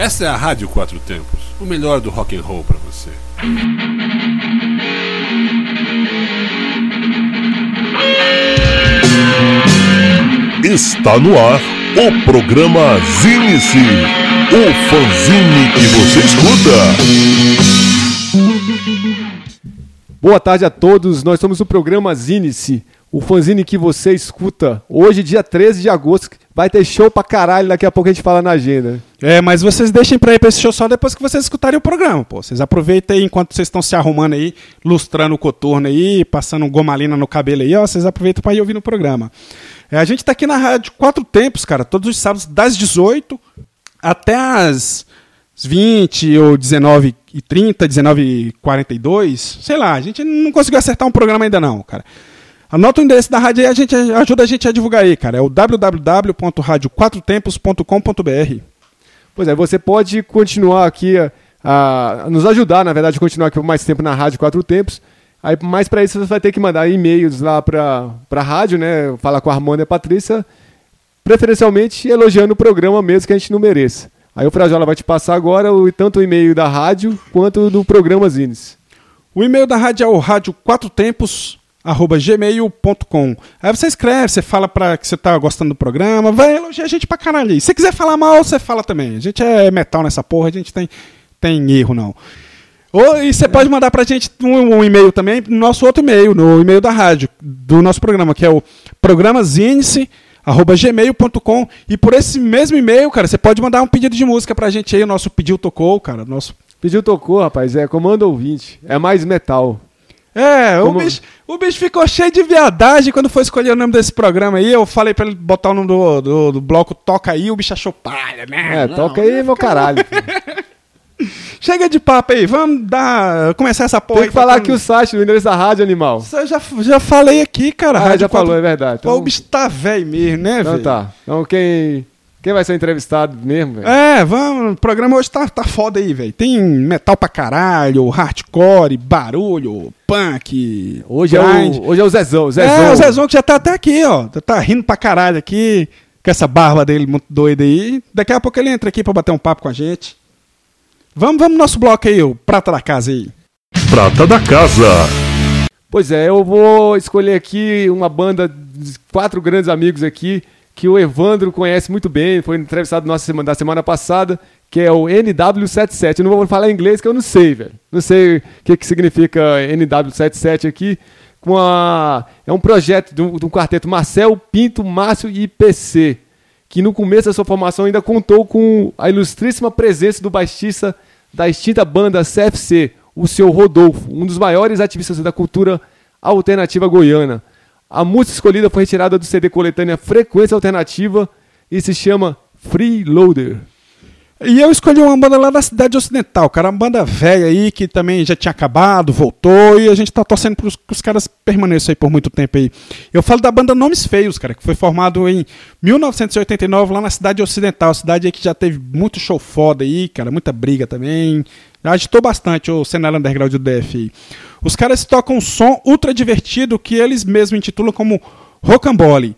Essa é a Rádio Quatro Tempos, o melhor do rock and roll para você. Está no ar o programa Zine-se, o fanzine que você escuta. Boa tarde a todos, nós somos o programa Zine-se, o fanzine que você escuta. Hoje, dia 13 de agosto, vai ter show pra caralho, daqui a pouco a gente fala na agenda. É, mas vocês deixem pra ir pra esse show só depois que vocês escutarem o programa, pô. Vocês aproveitem aí enquanto vocês estão se arrumando aí, lustrando o coturno aí, passando gomalina no cabelo aí, ó. Vocês aproveitam pra ir ouvir no programa. É, a gente tá aqui na rádio Quatro Tempos, cara, todos os sábados das 18 até as 20 ou 19 e 30, 19 e 42, sei lá, a gente não conseguiu acertar um programa ainda não, cara. Anota o endereço da rádio aí, a gente ajuda a gente a divulgar aí, cara. É o www.radioquatrotempos.com.br. Pois é, você pode continuar aqui a, a, nos ajudar, na verdade, continuar aqui por mais tempo na Rádio Quatro Tempos. Aí, mais para isso, você vai ter que mandar e-mails lá para a rádio, né? Falar com a Armanda e a Patrícia, preferencialmente elogiando o programa mesmo que a gente não mereça. Aí o Frajola vai te passar agora o, tanto o e-mail da rádio quanto do programa Zines. O e-mail da rádio é o rádio quatro tempos arroba gmail.com. Aí você escreve, você fala para que você tá gostando do programa, vai elogiar a gente pra caralho aí. Se quiser falar mal, você fala também. A gente é metal nessa porra, a gente tem, tem erro não. Ou, e você pode mandar pra gente um, um, e-mail também, no nosso outro e-mail, no e-mail da rádio, do nosso programa, que é o programazinice.gmail.com e por esse mesmo e-mail, cara, você pode mandar um pedido de música pra gente aí, o nosso pedido tocou, cara, nosso... Pediu tocou, rapaz, é comando ouvinte, é mais metal. É, Como... o, bicho, o bicho ficou cheio de viadagem quando foi escolher o nome desse programa aí. Eu falei pra ele botar o nome do, do, do bloco Toca aí, o bicho achou palha, né? É, não, toca aí, meu caralho. Chega de papo aí, vamos dar. começar essa porra. Tem que falar aqui o site, o endereço da rádio animal. Eu já, já falei aqui, cara. Ah, já falou, é verdade. Então... Pô, o bicho tá velho mesmo, né, velho? Então tá. Então quem. Quem vai ser entrevistado mesmo, velho? É, vamos. O programa hoje tá, tá foda aí, velho. Tem metal pra caralho, hardcore, barulho, punk. Hoje, é o, hoje é o Zezão, o Zezão. É, o Zezão que já tá até aqui, ó. Tá rindo pra caralho aqui, com essa barba dele muito doida aí. Daqui a pouco ele entra aqui pra bater um papo com a gente. Vamos, vamos no nosso bloco aí, o Prata da Casa aí. Prata da Casa. Pois é, eu vou escolher aqui uma banda de quatro grandes amigos aqui que o Evandro conhece muito bem, foi entrevistado nossa semana, da semana passada, que é o NW77. Eu não vou falar em inglês que eu não sei, velho. Não sei o que, que significa NW77 aqui. Com a, é um projeto do, do quarteto Marcel, Pinto, Márcio e PC, que no começo da sua formação ainda contou com a ilustríssima presença do baixista da extinta banda CFC, o seu Rodolfo, um dos maiores ativistas da cultura alternativa goiana. A música escolhida foi retirada do CD coletânea Frequência Alternativa e se chama Freeloader. E eu escolhi uma banda lá da cidade ocidental, cara, uma banda velha aí que também já tinha acabado, voltou e a gente tá torcendo para os caras permaneçam aí por muito tempo aí. Eu falo da banda Nomes Feios, cara, que foi formado em 1989 lá na cidade ocidental, cidade aí que já teve muito show foda aí, cara, muita briga também. Agitou bastante o cenário underground do DF aí. Os caras tocam um som ultra divertido que eles mesmos intitulam como Rocambole.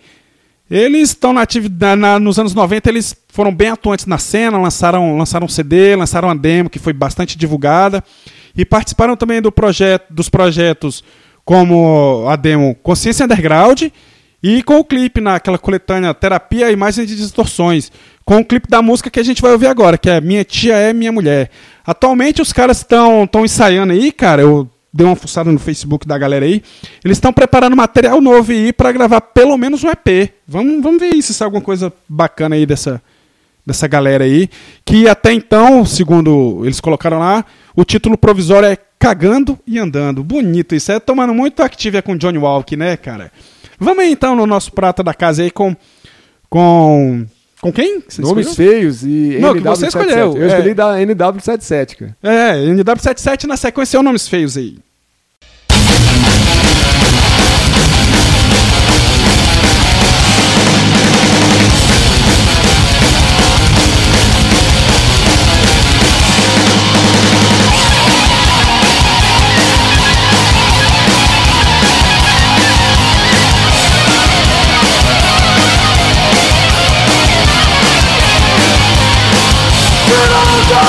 Eles estão na atividade nos anos 90, eles foram bem atuantes na cena, lançaram, lançaram um CD, lançaram uma demo que foi bastante divulgada e participaram também do projeto, dos projetos como a demo Consciência Underground e com o clipe naquela coletânea Terapia Imagens de Distorções, com o clipe da música que a gente vai ouvir agora, que é Minha Tia é Minha Mulher. Atualmente os caras estão ensaiando aí, cara, eu dei uma fuçada no Facebook da galera aí. Eles estão preparando material novo aí para gravar pelo menos um EP. Vamos, vamos ver se é alguma coisa bacana aí dessa, dessa galera aí. Que até então, segundo eles colocaram lá, o título provisório é Cagando e Andando. Bonito isso. É tomando muito Activia com Johnny Walk, né, cara? Vamos aí então no nosso prata da casa aí com. com com quem? Você Nomes escolheu? feios e Não, NW77. que você escolheu. Eu é. escolhi da NW77, cara. É, NW77 na sequência é o Nomes Feios aí.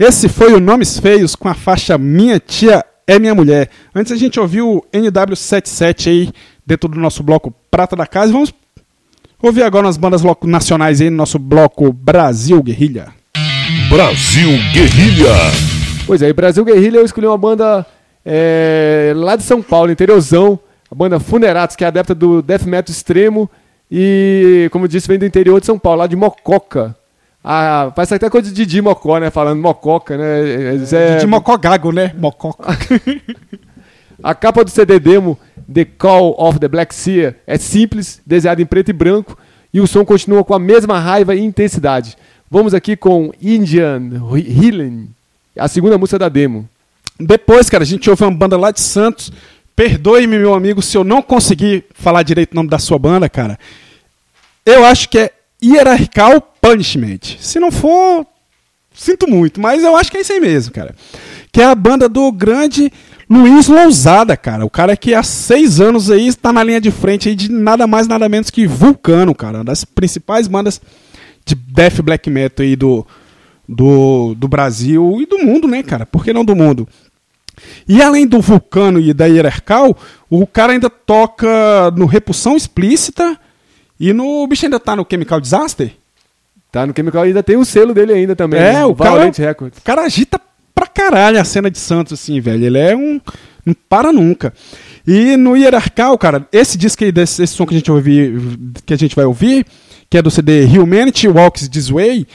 Esse foi o Nomes Feios com a faixa Minha Tia é Minha Mulher. Antes a gente ouviu o NW77 aí dentro do nosso bloco Prata da Casa. Vamos ouvir agora umas bandas loco- nacionais aí no nosso bloco Brasil Guerrilha. Brasil Guerrilha. Pois é, e Brasil Guerrilha eu escolhi uma banda é, lá de São Paulo, interiorzão, a banda Funeratos, que é adepta do death metal extremo e, como eu disse, vem do interior de São Paulo, lá de Mococa. Ah, parece até coisa de Didi Mocó, né? Falando Mococa, né? Eles é- De Mocó Gago, né? Mocó. A capa do CD demo The Call of the Black Sea é simples, desenhada em preto e branco, e o som continua com a mesma raiva e intensidade. Vamos aqui com Indian Healing, a segunda música da demo. Depois, cara, a gente ouve uma banda lá de Santos. Perdoe-me, meu amigo, se eu não conseguir falar direito o nome da sua banda, cara. eu acho que é Hierarchical Punishment. Se não for, sinto muito, mas eu acho que é isso aí mesmo, cara. Que é a banda do grande Luiz Lousada, cara. O cara que há seis anos aí está na linha de frente aí de nada mais, nada menos que Vulcano, cara. Uma das principais bandas de death black metal aí do, do, do Brasil e do mundo, né, cara? Por que não do mundo? E além do Vulcano e da Hierarcal, o cara ainda toca no Repulsão Explícita e no. O bicho ainda tá no Chemical Disaster? Tá no Chemical ainda tem o selo dele ainda também. É, né? o cara- Valorant Records. O cara agita pra caralho a cena de Santos, assim, velho. Ele é um. Não para nunca. E no Hierarcal, cara, esse disco aí, desse, esse som que a gente ouvir, que a gente vai ouvir, que é do CD Humanity Walks This Way.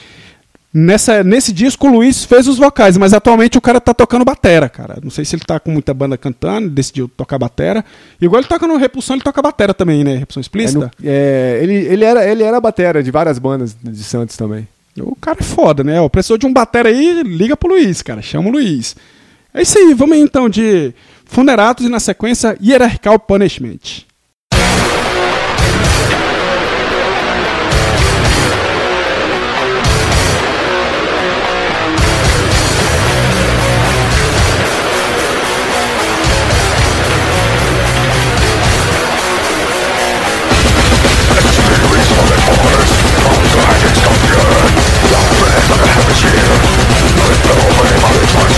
Nessa, nesse disco o Luiz fez os vocais, mas atualmente o cara tá tocando batera, cara. Não sei se ele tá com muita banda cantando, decidiu tocar batera. Igual ele toca no Repulsão, ele toca batera também, né? Repulsão É, Explícita. no- é, ele, ele, era, ele era batera de várias bandas de Santos também. O cara é foda, né? Ó, precisou de um batera aí, liga pro Luiz, cara. Chama o Luiz. É isso aí, vamos aí, então de Funeratos e na sequência Hierarchical Punishment.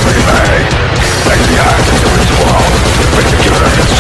Free me! The axe into its wall. Make the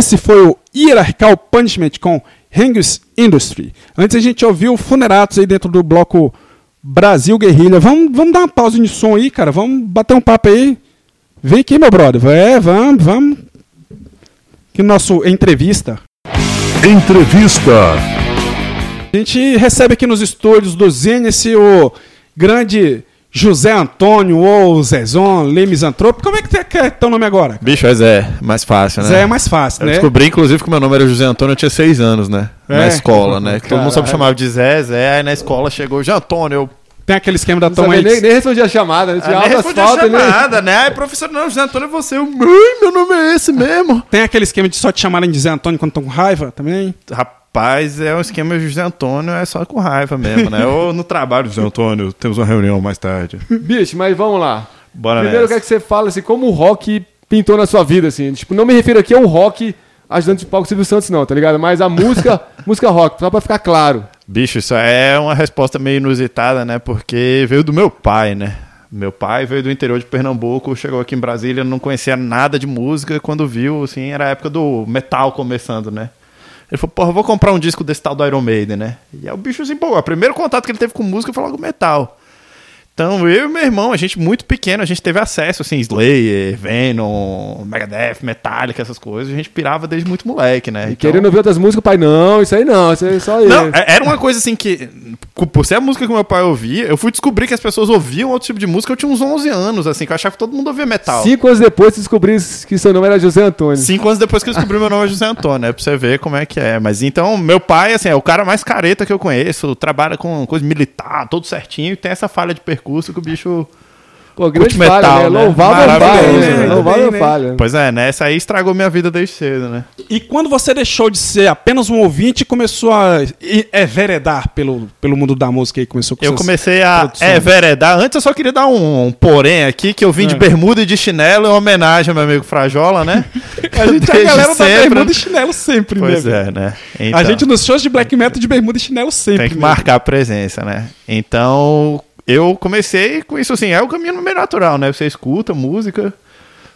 Esse foi o Hierarchical Punishment com Hengis Industry. Antes a gente ouviu Funeratos aí dentro do bloco Brasil Guerrilha. Vamos, vamos dar uma pausa de som aí, cara. Vamos bater um papo aí. Vem aqui, meu brother. É, vamos, vamos. Que nosso entrevista. Entrevista. A gente recebe aqui nos estúdios do Zênice o grande José Antônio ou Zezon, Lê Misantropo. Como é que quer teu nome agora? Bicho, é Zé, mais fácil, né? Zé é mais fácil, Eu né? descobri, inclusive, que meu nome era José Antônio, eu tinha seis anos, né? É? Na escola, né? Que todo mundo só me Caralho. chamava de Zé, Zé, aí na escola chegou José Antônio, eu Tem aquele esquema da Tom sabia nem, nem respondi a chamada, né? Tinha Ah, nem altas respondi a né? chamada, né? Aí, professor, não, José Antônio é você. Eu, mãe, meu nome é esse mesmo. Tem aquele esquema de só te chamarem de Zé Antônio quando estão com raiva também. Rapaz, é um esquema de José Antônio, é só com raiva mesmo, né? Ou no trabalho, José Antônio, temos uma reunião mais tarde. Bicho, mas vamos lá. Bora Primeiro eu nessa. quero que você fale assim, como o rock pintou na sua vida, assim. Tipo, não me refiro aqui ao rock ajudante de palco Silvio Santos, não, tá ligado? Mas a música, música rock, só pra ficar claro. Bicho, isso é uma resposta meio inusitada, né? Porque veio do meu pai, né? Meu pai veio do interior de Pernambuco, chegou aqui em Brasília, não conhecia nada de música. Quando viu, assim, era a época do metal começando, né? Ele falou, porra, vou comprar um disco desse tal do Iron Maiden, né? E aí o bicho assim, pô, o primeiro contato que ele teve com música foi logo metal. Então, eu e meu irmão, a gente muito pequeno, a gente teve acesso, assim, Slayer, Venom, Megadeth, Metallica, essas coisas. A gente pirava desde muito moleque, né? E Então- querendo ouvir outras músicas, o pai, não, isso aí não, isso aí é só não, ele. é- era uma coisa assim que, por ser a música que meu pai ouvia, eu fui descobrir que as pessoas ouviam outro tipo de música. Eu tinha uns 11 anos, assim, que eu achava que todo mundo ouvia metal. Cinco anos depois você descobriu que seu nome era José Antônio. Cinco anos depois que eu descobri meu nome é José Antônio, é pra você ver como é que é. Mas então, meu pai, assim, é o cara mais careta que eu conheço, trabalha com coisa militar, todo certinho, e tem essa falha de percurso que o bicho. Pô, grande Curte falha, metal, né? né? Louvável falha, né? bem, né? falha. Pois é, né? Essa aí estragou minha vida desde cedo, né? E quando você deixou de ser apenas um ouvinte e começou a e- enveredar pelo, pelo mundo da música e começou com Eu comecei a produções? enveredar. Antes eu só queria dar um, um porém aqui, que eu vim de É. bermuda e de chinelo em homenagem ao meu amigo Frajola, né? A gente é a galera da sempre, bermuda né? e chinelo sempre, Pois né? é, né? A Então, gente nos shows de black metal de bermuda e chinelo sempre. tem que né? marcar a presença, né? Então, eu comecei com isso assim, é o caminho meio natural, né? Você escuta música,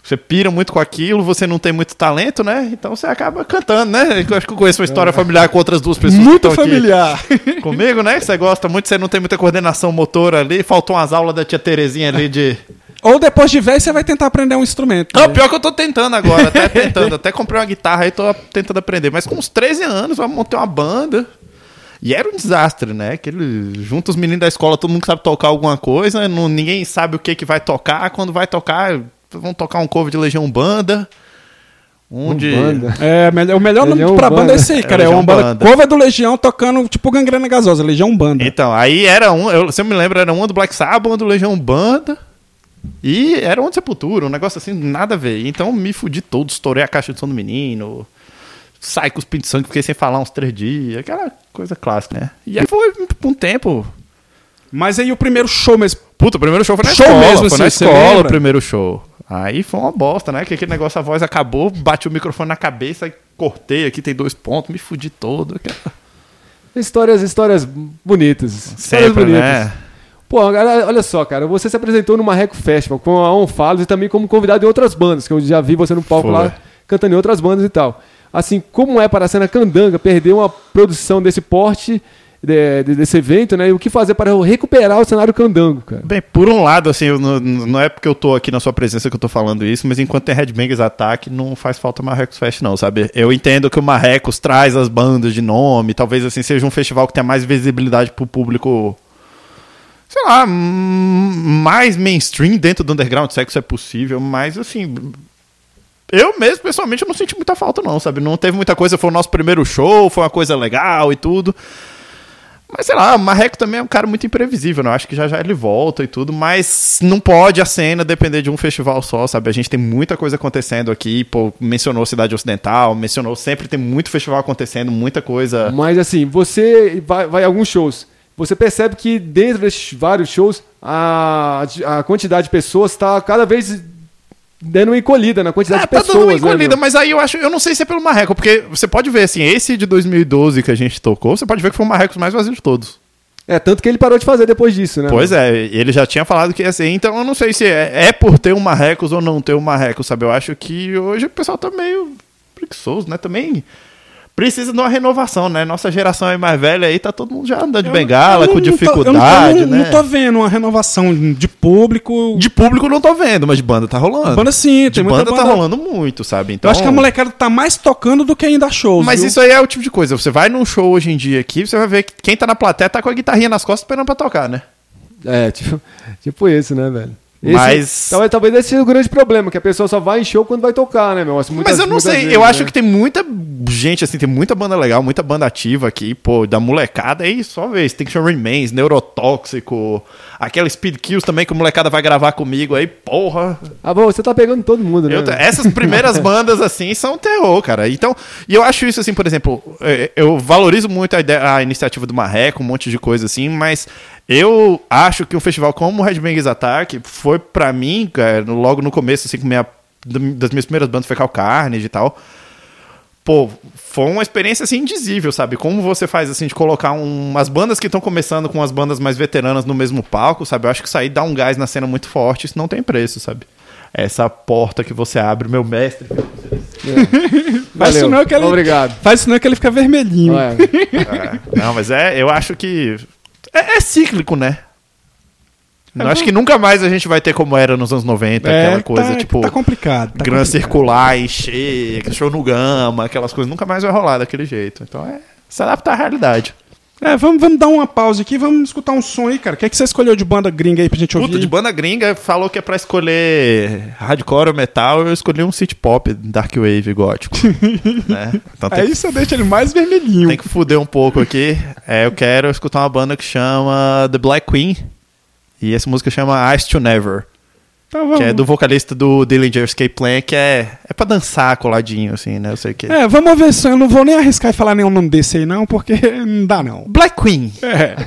você pira muito com aquilo, você não tem muito talento, né? Então você acaba cantando, né? Eu acho que eu conheço uma história familiar com outras duas pessoas Muito familiar. comigo, né? Você gosta muito, você não tem muita coordenação motora ali, faltou umas aulas da tia Terezinha ali de... Ou depois de velho você vai tentar aprender um instrumento. Não, né? pior que eu tô tentando agora, até tentando. Até comprei uma guitarra e tô tentando aprender. Mas com uns 13 anos, eu montei uma banda. E era um desastre, né? Aquele, junta os meninos da escola, todo mundo sabe tocar alguma coisa, não, ninguém sabe o que, que vai tocar. Quando vai tocar, vão tocar um cover de Legião Banda. Um de. Banda. É, melhor- o melhor nome Legião pra banda, Banda. é esse aí, É, cara. É, Legião uma banda, Banda. cover do Legião tocando tipo gangrena gasosa, Legião Banda. Então, aí era um, eu, se eu me lembro, era uma do Black Sabbath, uma do Legião Banda. E era um de Sepultura, um negócio assim, nada a ver. Então me fudi todo, estourei a caixa de som do menino. Sai com os pintos de sangue, fiquei sem falar uns três dias. Aquela coisa clássica, né? E aí foi por um tempo. Mas aí o primeiro show mesmo. Puta, o primeiro show foi na Show escola. mesmo, foi na escola o primeiro show. Aí foi uma bosta, né? Que aquele negócio, a voz acabou, bati o microfone na cabeça, cortei aqui, tem dois pontos, me fudi todo. Histórias, histórias bonitas. Histórias Sempre, bonitas. né? Pô, agora, olha só, cara, você se apresentou no Marreco Festival com a On Falos e também como convidado em outras bandas, que eu já vi você no palco Foi. lá cantando em outras bandas e tal. Assim, como é para a cena Candanga perder uma produção desse porte, de- de- desse evento, né? E o que fazer para recuperar o cenário Candango, cara? Bem, por um lado, assim, não, não é porque eu tô aqui na sua presença que eu tô falando isso, mas enquanto tem Headbangers Attack, não faz falta Marrecos Fest, não, sabe? Eu entendo que o Marrecos traz as bandas de nome, talvez assim seja um festival que tenha mais visibilidade pro público sei lá, mais mainstream dentro do underground, se é que isso é possível, mas assim. Eu mesmo, pessoalmente, eu não senti muita falta, não, sabe? Não teve muita coisa, foi o nosso primeiro show, foi uma coisa legal e tudo. Mas sei lá, o Marreco também é um cara muito imprevisível, né? Eu acho que já já ele volta e tudo, mas não pode a cena depender de um festival só, sabe? A gente tem muita coisa acontecendo aqui, pô, mencionou Cidade Ocidental, mencionou, sempre tem muito festival acontecendo, muita coisa. Mas assim, você vai, vai a alguns shows. Você percebe que dentro desses vários shows, a, a quantidade de pessoas está cada vez dando uma encolhida na quantidade É, de tá pessoas. dando uma né, encolhida, meu? mas aí eu acho, eu não sei se é pelo Marreco, porque você pode ver, assim, esse de 2012 que a gente tocou, você pode ver que foi o Marrecos mais vazio de todos. É, tanto que ele parou de fazer depois disso, né? Pois é, ele já tinha falado que ia ser, então eu não sei se é, é por ter um Marrecos ou não ter um Marrecos, sabe? Eu acho que hoje o pessoal tá meio preguiçoso, né? Também precisa de uma renovação, né? Nossa geração é mais velha aí, tá todo mundo já andando de bengala, Eu com não tô- eu não dificuldade, eu né? não tô vendo uma renovação de público. De público não tô vendo, mas de banda tá rolando. banda sim, de tem muita banda, tá banda. rolando muito, sabe? Então, Eu acho que a molecada tá mais tocando do que ainda shows. Mas viu? isso aí é o tipo de coisa. Você vai num show hoje em dia aqui, você vai ver que quem tá na plateia tá com a guitarrinha nas costas esperando pra tocar, né? É, tipo, tipo isso, né, velho? Esse- Mas- Talvez, talvez esse seja o grande problema, que a pessoa só vai em show quando vai tocar, né, meu? Muitas- Mas eu não sei, vezes, eu né? acho que tem muita gente, assim, tem muita banda legal, muita banda ativa aqui, pô, da molecada aí, só ver, Extinction Remains, Neurotóxico, aquela Speed Kills também que a molecada vai gravar comigo aí, porra. Ah, bom, você tá pegando todo mundo, né? Eu- essas primeiras bandas, assim, são terror, cara. Então, e eu acho isso, assim, por exemplo, eh, eu valorizo muito a, ideia, a iniciativa do Marreco, um monte de coisa assim, mas eu acho que um festival como o Red Bangers Attack foi, pra mim, cara, logo no começo, assim, com minha, das minhas primeiras bandas foi Carnage e tal. Pô, foi uma experiência assim indizível, sabe? Como você faz assim de colocar um- umas bandas que estão começando com as bandas mais veteranas no mesmo palco, sabe? Eu acho que isso aí dá um gás na cena muito forte, isso não tem preço, sabe? Essa porta que você abre, meu mestre. Faz isso Valeu. não que ele, Obrigado. Faz isso não que ele fica vermelhinho. Ué, Não, mas é, eu acho que é, é cíclico, né? Eu acho que nunca mais a gente vai ter como era nos anos 90, aquela coisa tá, tipo Tá complicado. Tá grana complicado. circular, encher, show no gama, aquelas coisas nunca mais vai rolar daquele jeito. Então é se adaptar à realidade. É, vamos, vamos dar uma pausa aqui, vamos escutar um som aí, cara. O que, é que você escolheu de banda gringa aí pra gente ouvir? Puta, de banda gringa, falou que é pra escolher hardcore ou metal, eu escolhi um city pop, dark wave gótico. né? Então Aí você deixa ele mais vermelhinho. tem que fuder um pouco aqui. É, eu quero escutar uma banda que chama The Black Queen. E essa música chama Ice to Never. Então vamos. Que é do vocalista do Dillinger Escape Plan, que é, é pra dançar coladinho, assim, né? Eu sei que. É, vamos ver se eu não vou nem arriscar e falar nenhum nome desse aí, não, porque não dá, não. Black Queen. É.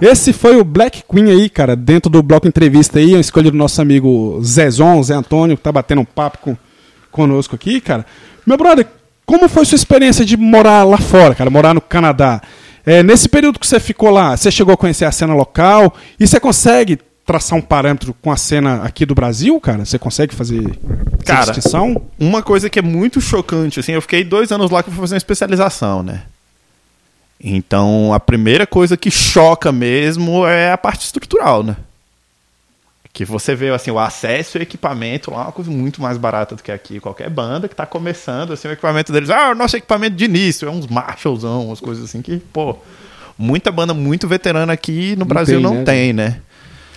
Esse foi o Black Queen aí, cara, dentro do bloco entrevista aí, a escolha do nosso amigo Zezon, Zé Antônio, que tá batendo um papo com, conosco aqui, cara. Meu brother, como foi sua experiência de morar lá fora, cara, morar no Canadá? É, nesse período que você ficou lá, você chegou a conhecer a cena local e você consegue traçar um parâmetro com a cena aqui do Brasil, cara? Você consegue fazer Cara, distinção? Uma coisa que é muito chocante, assim, eu fiquei dois anos lá que eu fui fazer uma especialização, né? Então, a primeira coisa que choca mesmo é a parte estrutural, né? Que você vê, assim, o acesso e equipamento lá é uma coisa muito mais barata do que aqui. Qualquer banda que tá começando, assim, o equipamento deles, ah, o nosso equipamento de início, é uns Marshallzão, umas coisas assim que, pô, muita banda muito veterana aqui no Brasil tem, não né? tem, né?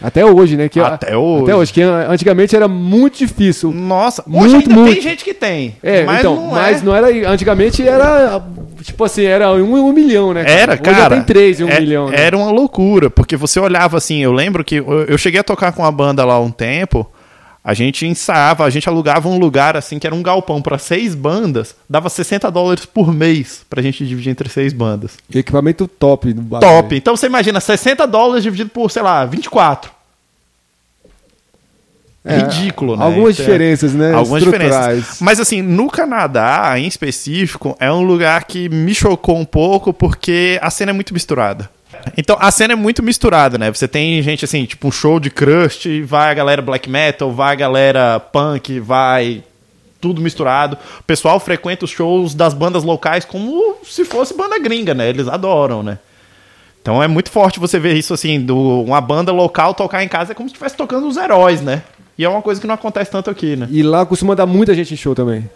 Até hoje, né? Que Até hoje. Até hoje, que antigamente era muito difícil. Nossa, Muito, hoje ainda muito. tem gente que tem. É, mas então, não mas é. não era. Antigamente era. Tipo assim, era um um milhão, né? Era, Hoje cara. tem três em um é- milhão. Né? Era uma loucura, porque você olhava assim, eu lembro que eu, eu cheguei a tocar com uma banda lá um tempo, a gente ensaiava, a gente alugava um lugar assim, que era um galpão para seis bandas, dava 60 dólares por mês pra gente dividir entre seis bandas. Equipamento top. do bagulho. Top! Então você imagina, 60 dólares dividido por, sei lá, 24. É, Ridículo, né? Algumas Então, diferenças, né? Algumas diferenças. Mas assim, no Canadá, em específico, é um lugar que me chocou um pouco porque a cena é muito misturada. Então, a cena é muito misturada, né? Você tem gente assim, tipo um show de crust, vai a galera black metal, vai a galera punk, vai tudo misturado. O pessoal frequenta os shows das bandas locais como se fosse banda gringa, né? Eles adoram, né? Então é muito forte você ver isso assim, do, uma banda local tocar em casa é como se estivesse tocando os heróis, né? E é uma coisa que não acontece tanto aqui, né? E lá costuma dar muita gente em show também.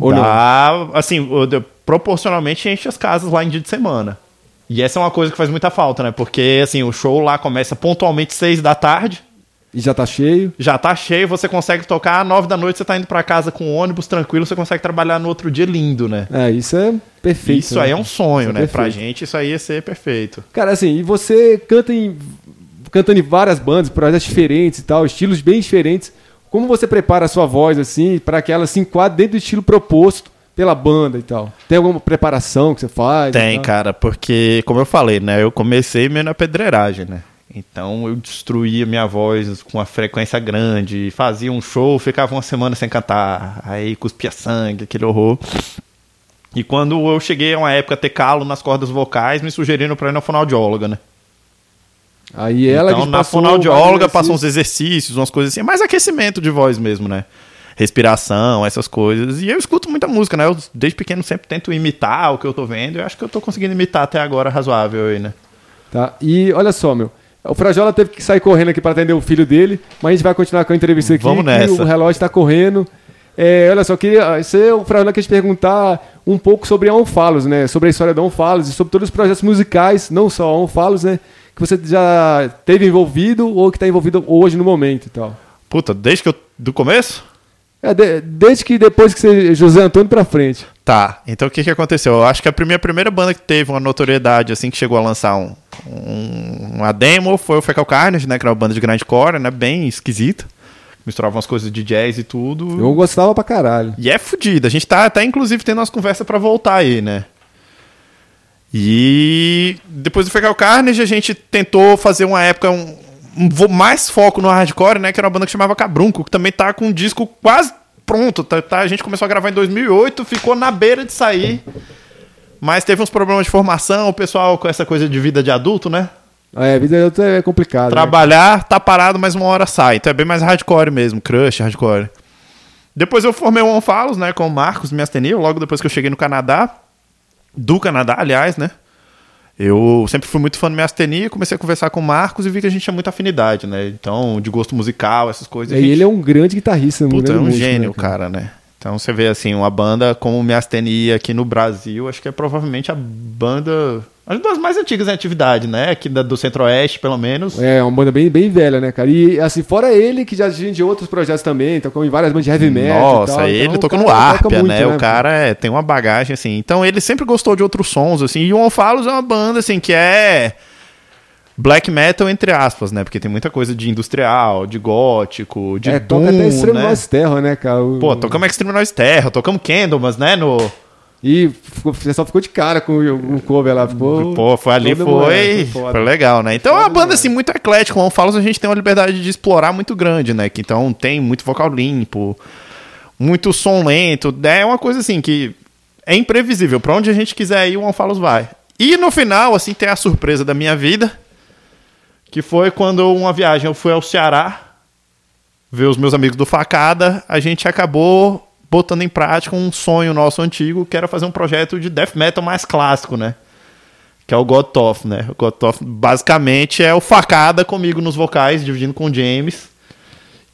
Ou não? Dá, assim, o- de- proporcionalmente enche as casas lá em dia de semana. E essa é uma coisa que faz muita falta, né? Porque, assim, o show lá começa pontualmente seis da tarde, E já tá cheio. já tá cheio, você consegue tocar, às nove da noite você tá indo pra casa com ônibus tranquilo, você consegue trabalhar no outro dia lindo, né? É, isso é perfeito. isso né? aí é um sonho, Isso é né? Pra perfeito. gente, isso aí ia ser perfeito. Cara, assim, e você canta em, cantando em várias bandas, projetos diferentes e tal, estilos bem diferentes. Como você prepara a sua voz, assim, para que ela se enquadre dentro do estilo proposto pela banda e tal? Tem alguma preparação que você faz? Tem, cara, porque, como eu falei, né? Eu comecei meio na pedreiragem, né? Então eu destruía minha voz com uma frequência grande, fazia um show, ficava uma semana sem cantar, aí cuspia sangue, aquele horror. E quando eu cheguei a uma época a ter calo nas cordas vocais, me sugeriram pra ir na fonoaudióloga, né? Aí ela então que na passou fonoaudióloga vários passam uns exercícios. exercícios, umas coisas assim, mais aquecimento de voz mesmo, né? Respiração, essas coisas. E eu escuto muita música, né? Eu desde pequeno sempre tento imitar o que eu tô vendo. E eu acho que eu tô conseguindo imitar até agora razoável aí, né? Tá? E olha só, meu. O Frajola teve que sair correndo aqui para atender o filho dele, mas a gente vai continuar com a entrevista aqui. Vamos nessa. O relógio está correndo. É, olha só, queria, você, o Frajola quer te perguntar um pouco sobre a Onfalos, né? Sobre a história da Onfalos e sobre todos os projetos musicais, não só a Onfalos, né? Que você já teve envolvido ou que está envolvido hoje no momento e tal. Puta, desde que eu. Do começo? É, de- desde que depois que você. José Antônio pra frente. Tá, então o que que aconteceu? Eu acho que a primeira, primeira banda que teve uma notoriedade, assim, que chegou a lançar um, um- uma demo foi o Fecal Carnage, né? Que era uma banda de grande core, né? Bem esquisita. Misturava umas coisas de jazz e tudo. Eu gostava pra caralho. E é fodida. A gente tá até, inclusive, tendo umas conversas pra voltar aí, né? E depois do Fecal Carnage, a gente tentou fazer uma época um, mais foco no hardcore, né? Que era uma banda que chamava Cabrunco, que também tá com um disco quase pronto. Tá, tá- a gente começou a gravar em 2008, ficou na beira de sair. Mas teve uns problemas de formação, o pessoal com essa coisa de vida de adulto, né? É, vida adulta é complicada. né? Trabalhar, tá parado, mas uma hora sai. Então é bem mais hardcore mesmo, crush, hardcore. Depois eu formei o Onfalos, né, com o Marcos Miastenia, logo depois que eu cheguei no Canadá. Do Canadá, aliás, né? Eu sempre fui muito fã do Miastenia, comecei a conversar com o Marcos e vi que a gente tinha muita afinidade, né? Então, de gosto musical, essas coisas. E gente- ele é um grande guitarrista, um Puta, é um músico, né, gênio, cara, né? Então você vê assim, uma banda como Miastenia aqui no Brasil, acho que é provavelmente a banda. Uma das mais antigas em atividade, né? Aqui da- do Centro-Oeste, pelo menos. É, uma banda bem, bem velha, né, cara? E assim, fora ele, que já de outros projetos também, tocou em várias bandas de heavy metal. Nossa, tal, ele então, tocou no Arpia, muito, né? O cara é- tem uma bagagem, assim. Então ele sempre gostou de outros sons, assim. E o Onfalos é uma banda, assim, que é black metal, entre aspas, né? Porque tem muita coisa de industrial, de gótico, de É, doom, toca até Extremo né? Noise Terror, né, cara? O- Pô, tocamos Extreme Noise Terra, tocamos Candlemas, né? No, E o pessoal ficou de cara com o, o cover lá. Ficou, Pô, foi ali, foi, mulher, foi, foda. legal, né? Então é uma banda assim muito eclética, como eu falo, a gente tem uma liberdade de explorar muito grande, né? Que então tem muito vocal limpo, muito som lento, né? é uma coisa assim que é imprevisível, pra onde a gente quiser ir, o Onfalos vai. E no final, assim, tem a surpresa da minha vida, que foi quando uma viagem eu fui ao Ceará ver os meus amigos do Facada, a gente acabou botando em prática um sonho nosso antigo, que era fazer um projeto de death metal mais clássico, né? Que é o Gotoff, né? O Gotoff basicamente é o Facada comigo nos vocais, dividindo com o James.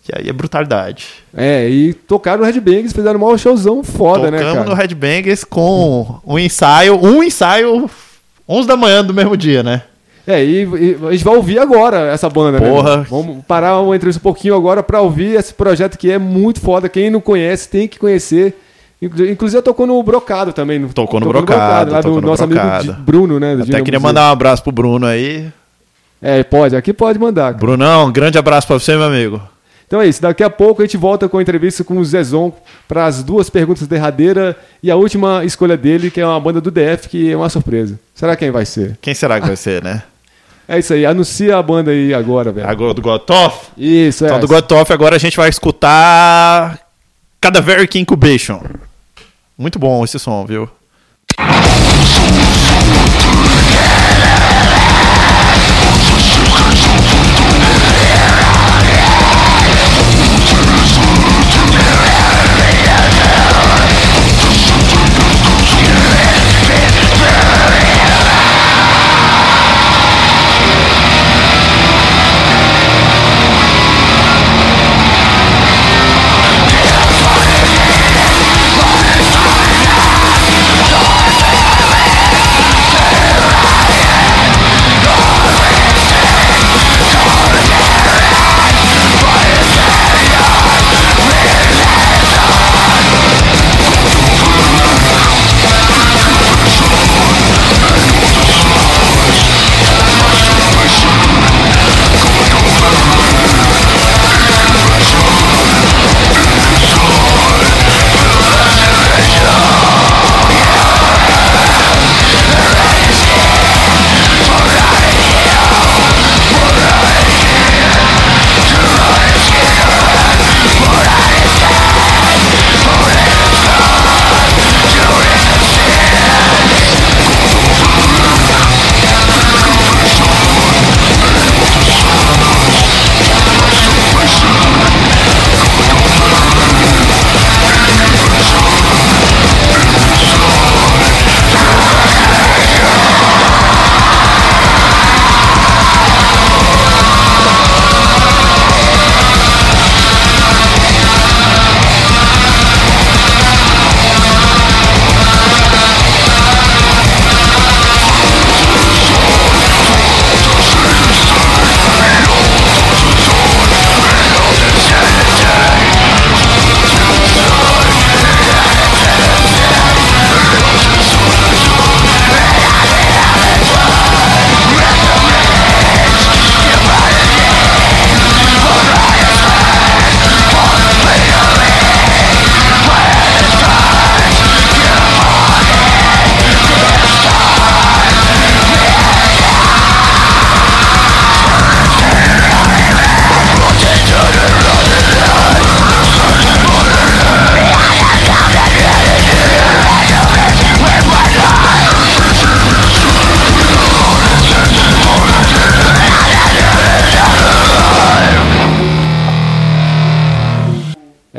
E aí é brutalidade. É, e tocaram no Red Bangs, fizeram um maior showzão foda, né, Tocamos no Headbangers com um ensaio, um ensaio 11 da manhã do mesmo dia, né? É, e, e a gente vai ouvir agora essa banda, Porra. né? Vamos parar uma entrevista um pouquinho agora pra ouvir esse projeto que é muito foda. Quem não conhece tem que conhecer. Inclu- Inclusive, tocou no Brocado também. no- Tocou no Brocado, lá do tocou no nosso Brocado. amigo Bruno, né? Até queria mandar um abraço pro Bruno aí. É, pode, aqui pode mandar. cara. Brunão, um grande abraço pra você, meu amigo. Então é isso, daqui a pouco a gente volta com a entrevista com o Zezon para as duas perguntas derradeiras e a última escolha dele, que é uma banda do DF, que é uma surpresa. Será quem vai ser? Quem será que vai ser, né? É isso aí, anuncia a banda aí agora, velho. Agora do Gotoff? Isso, é. Então, do Gotoff, agora a gente vai escutar Cadaveric Incubation. Muito bom esse som, viu?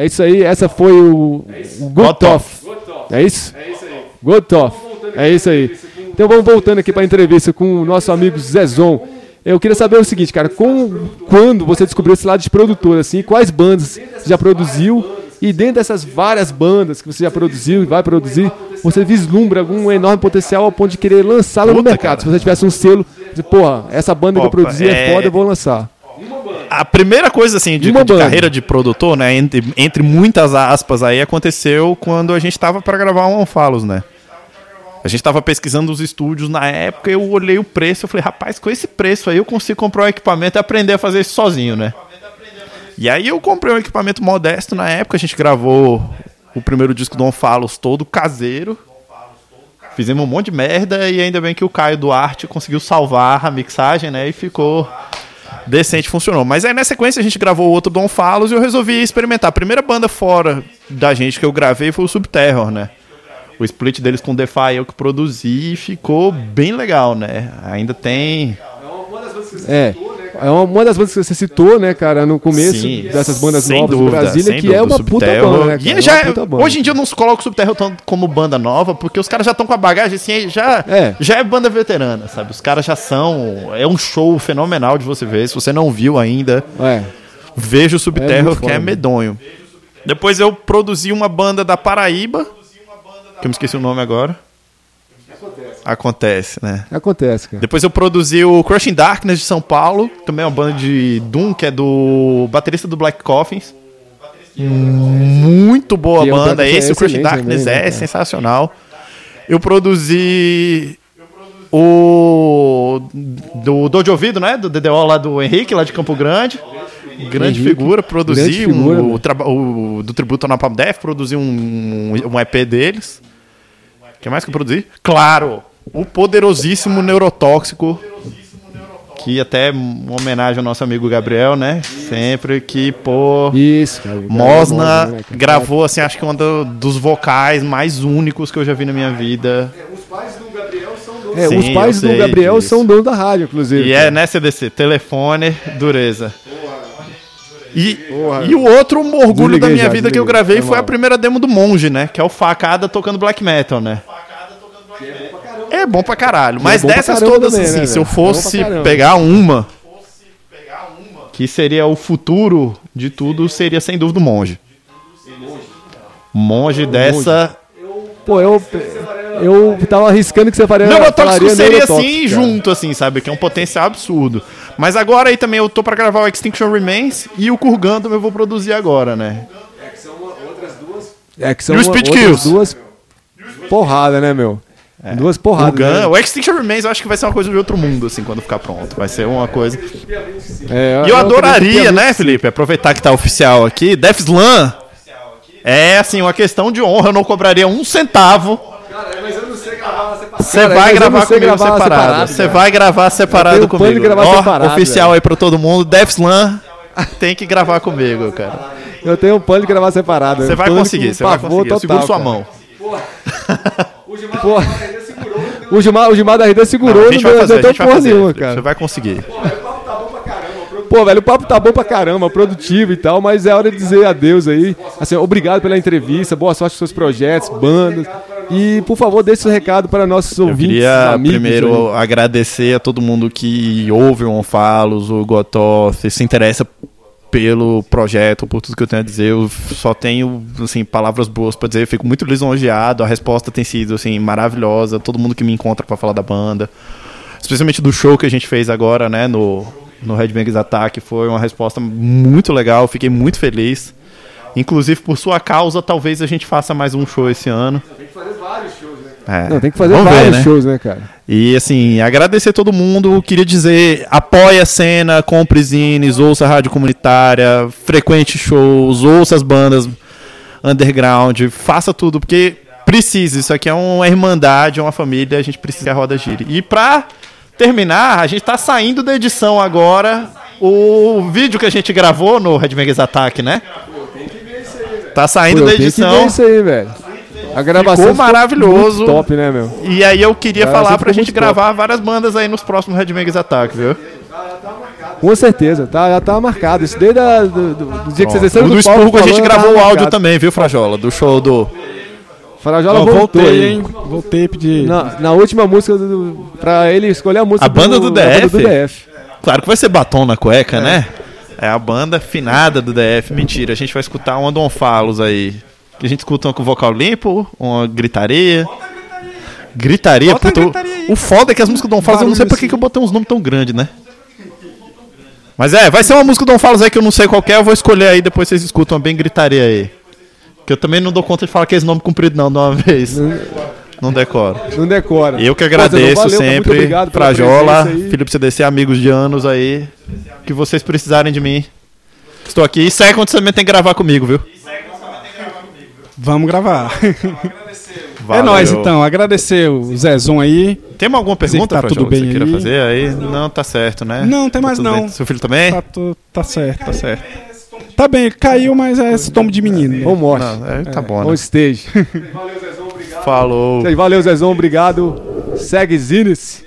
Isso aí, essa foi o, o Good Toff. É isso? É isso aí. Good Toff. É isso aí. Então vamos voltando aqui para a entrevista com o nosso amigo Zezon. Eu queria saber o seguinte, cara, com, quando você descobriu esse lado de produtor, assim, quais bandas você já produziu e dentro dessas várias bandas que você já produziu e vai produzir, você vislumbra algum enorme potencial ao ponto de querer lançá-la no mercado. cara. Se você tivesse um selo, de, porra, essa banda que eu Opa, produzi é é- foda, eu vou lançar. A primeira coisa, assim, de, de carreira de produtor, né? Entre, entre muitas aspas aí, aconteceu quando a gente tava pra gravar um Onfalos, né? A gente tava pesquisando os estúdios na época, eu olhei o preço, eu falei, rapaz, com esse preço aí eu consigo comprar um equipamento e aprender a fazer isso sozinho, né? E aí eu comprei um equipamento modesto na época, a gente gravou o primeiro disco do Onfalos todo caseiro. Fizemos um monte de merda e ainda bem que o Caio Duarte conseguiu salvar a mixagem, né? E ficou decente, funcionou. Mas aí na sequência a gente gravou outro Dom Falos e eu resolvi experimentar. A primeira banda fora da gente que eu gravei foi o Subterror, né? O split deles com Defy eu que produzi e ficou bem legal, né? Ainda tem. É. É uma, uma das bandas que você citou, né, cara, no começo Sim, dessas bandas novas dúvida, do Brasília, que é dúvida, uma puta banda, né, cara? E É já, puta banda. hoje em dia eu não coloco o Subterror tanto como banda nova, porque os caras já estão com a bagagem assim, já É. já é banda veterana, sabe? Os caras já são, é um show fenomenal de você ver. Se você não viu ainda, É. veja o É Subterror muito que é medonho. Depois eu produzi uma banda da Paraíba, que eu me esqueci o nome agora. Acontece, né? Acontece, cara. Depois eu produzi o Crushing Darkness de São Paulo, também é uma banda de Doom, que é do baterista do Black Coffins. Muito boa Que é banda. é Esse, o Crushing Darkness, também, né, é sensacional. Eu produzi o do Dojo Ouvido, né? Do DDO lá do Henrique, lá de Campo Grande. Grande Henrique, figura, produzi grande figura, um, o, né? traba- o do tributo ao Napalm Death, produzi um, um EP deles. O que mais que eu produzi? Claro, o poderosíssimo Neurotóxico, que até é uma homenagem ao nosso amigo Gabriel, né? Sempre que, pô... Isso, cara. Mosna né, cara? gravou, assim, acho que um do- dos vocais mais únicos que eu já vi na minha vida. É, Sim, os pais do Gabriel disso. são donos da rádio, inclusive. E é, né, CDC? Telefone, dureza. E, e o outro orgulho da minha já, vida que eu gravei Foi foi a primeira demo do Monge, né? Que é o Facada tocando black metal, né? É bom pra caralho. Mas bom pra dessas todas, também, assim, né, se eu? É fosse caramba. pegar uma, que seria o futuro de tudo, seria sem dúvida o Monge. Monge dessa. Pô, eu, eu tava arriscando que você faria. Neurotóxico seria assim, junto, assim, sabe? Que é um potencial absurdo. Mas agora aí também eu tô pra gravar o Extinction Remains e o Kurgan também eu vou produzir agora, né? É que são E o uma- Speed outras Kills? duas porradas, né, meu? Duas porradas. Kurgan, né? o Extinction Remains eu acho que vai ser uma coisa de outro mundo, assim, quando ficar pronto. Vai ser uma coisa. É, E eu acredito adoraria, né, Felipe? Aproveitar que tá oficial aqui. Death Slam é, assim, uma questão de honra. Eu não cobraria um centavo. Você Cara, mas vai eu gravar não sei comigo gravar separado. Você vai gravar separado Eu comigo. gravar Ó, separado, oficial velho. aí pra todo mundo. Death Slam tem que gravar comigo, cara. Eu tenho um plano de gravar separado. Você vai conseguir, você vai conseguir. Eu total, seguro sua cara. mão. Pô, o Gilmar, o Gilmar da Rida segurou, Não, não, a gente vai deu, deu porra nenhuma, Felipe, Você cara. vai conseguir. Pô, velho, o papo tá bom pra caramba, produtivo e tal, mas é hora de dizer adeus aí. Assim, obrigado pela entrevista, boa sorte com seus projetos, bandas. E, por favor, deixe seu recado para nossos Eu ouvintes, queria amigos. primeiro aí. agradecer a todo mundo que ouve o Onfalos, o Gototh, se interessa pelo projeto, por tudo que eu tenho a dizer. Eu só tenho assim palavras boas pra dizer. Eu fico muito lisonjeado. A resposta tem sido assim maravilhosa. Todo mundo que me encontra pra falar da banda, especialmente do show que a gente fez agora, né, no no Red Bangs Attack, foi uma resposta muito legal. Fiquei muito feliz. Inclusive por sua causa, talvez a gente faça mais um show esse ano. É, Não, tem que fazer vamos ver, vários né? shows, né, cara? E assim, agradecer todo mundo. Queria dizer, apoie a cena, compre zines, ouça a rádio comunitária, frequente shows, ouça as bandas underground, faça tudo, porque precisa. Isso aqui é uma irmandade, é uma família, a gente precisa que a roda gire. E pra terminar, a gente tá saindo da edição agora. O vídeo que a gente gravou no Red Vegas Attack, né? Tá Pô, saindo eu da tenho que ver edição. isso aí, velho. A gravação Ficou maravilhoso. top, né, meu? E aí eu queria Cara, falar você pra gente muito top. gravar várias bandas aí nos próximos Red Megas Attack, viu? Com certeza, tá, já tá marcado. Isso desde a, do, do- do dia que você desceu O do do palco Expurgo a gente gravou tava o áudio marcado. também, viu, Frajola? Do show do. Frajola Ó, voltou, voltei, aí. hein? Voltei a pedir. Na, na última música, do, do- pra ele escolher a música A banda do da banda DF? do DF. Claro que vai ser batom na cueca, né? É a banda finada do DF. Mentira, a gente vai escutar uma Don Falos aí. Que a gente escuta com vocal limpo, uma gritaria. Gritaria, Bota a gritaria aí, O foda é que as músicas do Don Falos, eu não sei por que assim. eu botei uns nomes tão grandes, né? Mas é, vai ser uma música do Don Falos aí que eu não sei qual que é, eu vou escolher aí, depois vocês escutam uma bem gritaria aí. Que eu também não dou conta de falar que é esse nome comprido não, de uma vez. Não decoro. Não decora. Eu que Pô, agradeço valeu, muito sempre, Frajola, presença aí. Felipe CDC, amigos de anos aí, que vocês precisarem de mim. Estou aqui. E Second também tem que gravar comigo, viu? Vamos gravar. É nóis, então. Agradecer o Zezon aí. Tem alguma pergunta, que tá tudo que você bem queira aí. fazer aí? Não, tá certo, né? Não, tem Tá mais tudo não. bem. Seu filho também? Tá, tu- tá certo, tá certo. Tá bem, caiu, mas é esse tombo de menino. Ou morte. Não, é, tá bom, On né? stage. Falou. Valeu, Zezão, obrigado. Segue Zines.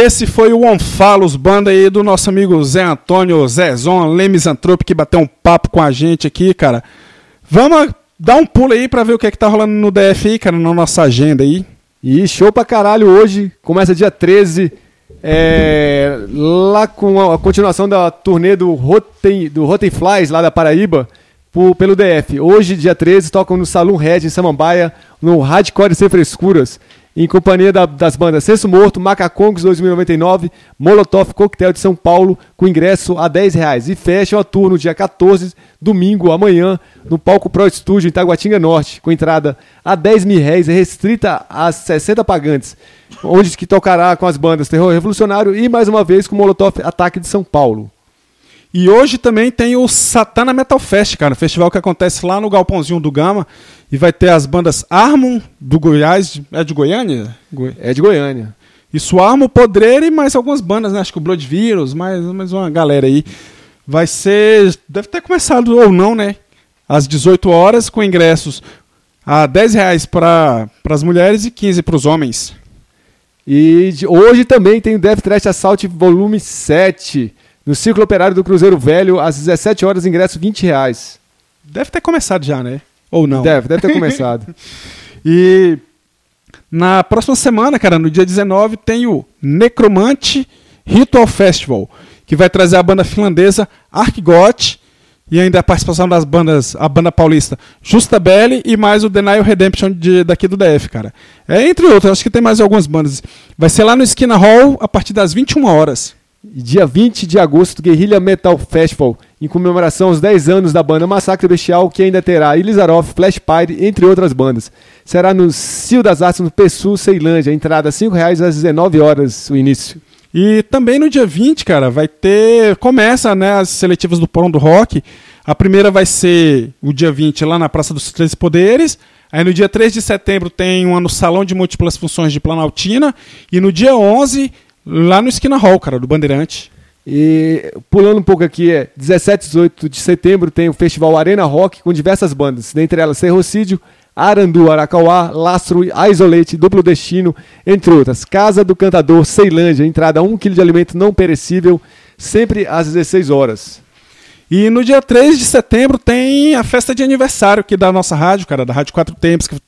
Esse foi o Onfalos, banda aí do nosso amigo Zé Antônio Zezon, Lemisantrope, que bateu um papo com a gente aqui, cara. Vamos dar um pulo aí pra ver o que é que tá rolando no DF aí, cara, na nossa agenda aí. E show pra caralho hoje. Começa dia 13. é, lá com a, continuação da turnê do Rotten, do Rotten Flies, lá da Paraíba, po- pelo DF. Hoje, dia 13, tocam no Saloon Red, em Samambaia, no Hardcore Sem Frescuras, em companhia da- das bandas Senso Morto, Macacongos 2099, Molotov Coquetel de São Paulo, com ingresso a 10 reais. E fecham a tour no dia 14, domingo, amanhã, no palco Pro Studio, em Taguatinga Norte, com entrada a 10 mil reais, restrita a 60 pagantes, onde que tocará com as bandas Terror Revolucionário e, mais uma vez, com Molotov Ataque de São Paulo. E hoje também tem o Satana Metal Fest, cara, festival que acontece lá no Galpãozinho do Gama. E vai ter as bandas Armon, do Goiás, é de Goiânia? Goi- É de Goiânia. Isso, Armo, Podreira e mais algumas bandas, né? Acho que o Blood Virus, mais, mais uma galera aí. Vai ser. Deve ter começado ou não, né? Às 18 horas, com ingressos a 10 reais para as mulheres e 15 para os homens. E de- hoje também tem o Death Trash Assault Volume 7, no Círculo Operário do Cruzeiro Velho, às 17 horas, ingresso 20 reais. Deve ter começado já, né? Ou não? Deve, deve ter começado. E na próxima semana, cara, no dia 19, tem o Necromante Ritual Festival, que vai trazer a banda finlandesa Arkgot E ainda a participação das bandas, a banda paulista Justa Belli e mais o Denial Redemption de, daqui do DF, cara. É, entre outros, acho que tem mais algumas bandas. Vai ser lá no Esquina Hall a partir das 21 horas. Dia 20 de agosto, Guerrilha Metal Festival, em comemoração aos 10 anos da banda Massacre Bestial, que ainda terá Elizaroff, Flash Pyre, entre outras bandas. Será no Cio das Artes, no Pessu, Ceilândia. Entrada 5 reais às 19 horas, o início. E também no dia 20, cara, vai ter. Começa, né, as seletivas do Porão do Rock. A primeira vai ser o dia 20 lá na Praça dos Três Poderes. Aí no dia 3 de setembro tem uma no Salão de Múltiplas Funções de Planaltina. E no dia 11, lá no Esquina Hall, cara, do Bandeirante. E pulando um pouco aqui, é 17 e 18 de setembro tem o Festival Arena Rock com diversas bandas, dentre elas Cerrocídio, Arandu, Aracauá, Lastro, Isolate, Duplo Destino, entre outras. Casa do Cantador, Ceilândia, entrada 1 kg de alimento não perecível, sempre às 16 horas. E no dia 3 de setembro tem a festa de aniversário aqui da nossa rádio, cara, da Rádio Quatro Tempos, que-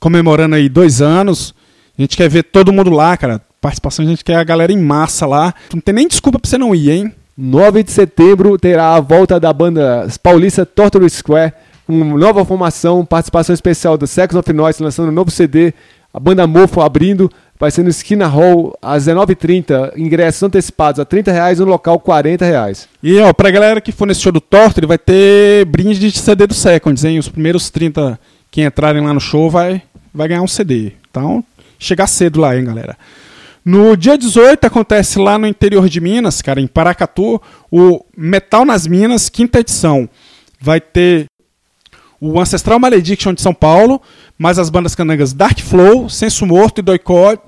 comemorando aí dois anos. A gente quer ver todo mundo lá, cara. Participação, a gente quer a galera em massa lá. Não tem nem desculpa pra você não ir, hein? 9 de setembro terá a volta da banda paulista Torture Square, com nova formação, participação especial do Sex of Noise, lançando um novo CD, a banda Mofo abrindo, vai ser no Esquina Hall às 19h30, ingressos antecipados a 30 reais, no local 40 reais. E, ó, pra galera que for nesse show do Torto, ele vai ter brinde de CD do Seconds, hein? Os primeiros 30 que entrarem lá no show vai, vai ganhar um CD. Então, chegar cedo lá, hein, galera. No dia 18 acontece lá no interior de Minas, cara, em Paracatu, o Metal nas Minas, quinta edição. Vai ter o Ancestral Malediction de São Paulo, mais as bandas canangas Dark Flow, Senso Morto e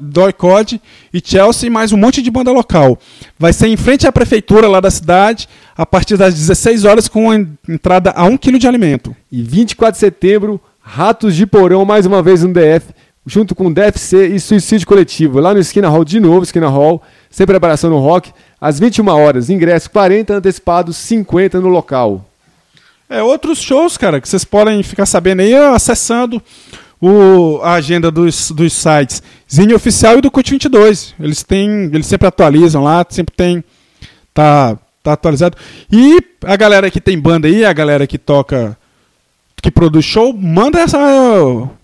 Doicode, e Chelsea, mais um monte de banda local. Vai ser em frente à prefeitura lá da cidade, a partir das 16 horas, com en- entrada a 1 kg de alimento. E 24 de setembro, Ratos de Porão, mais uma vez no DF, junto com DFC e Suicídio Coletivo, lá no Esquina Hall, de novo, Esquina Hall, sem preparação no rock, às 21 horas, ingresso 40 antecipados, 50 no local. É, outros shows, cara, que vocês podem ficar sabendo aí acessando o, a agenda dos, dos sites Zine Oficial e do Cut 22. Eles têm, eles sempre atualizam lá, sempre tem tá tá atualizado. E a galera que tem banda aí, a galera que toca que produz show, manda essa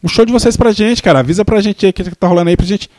o show de vocês pra gente, cara. Avisa pra gente aí o que tá rolando aí pra gente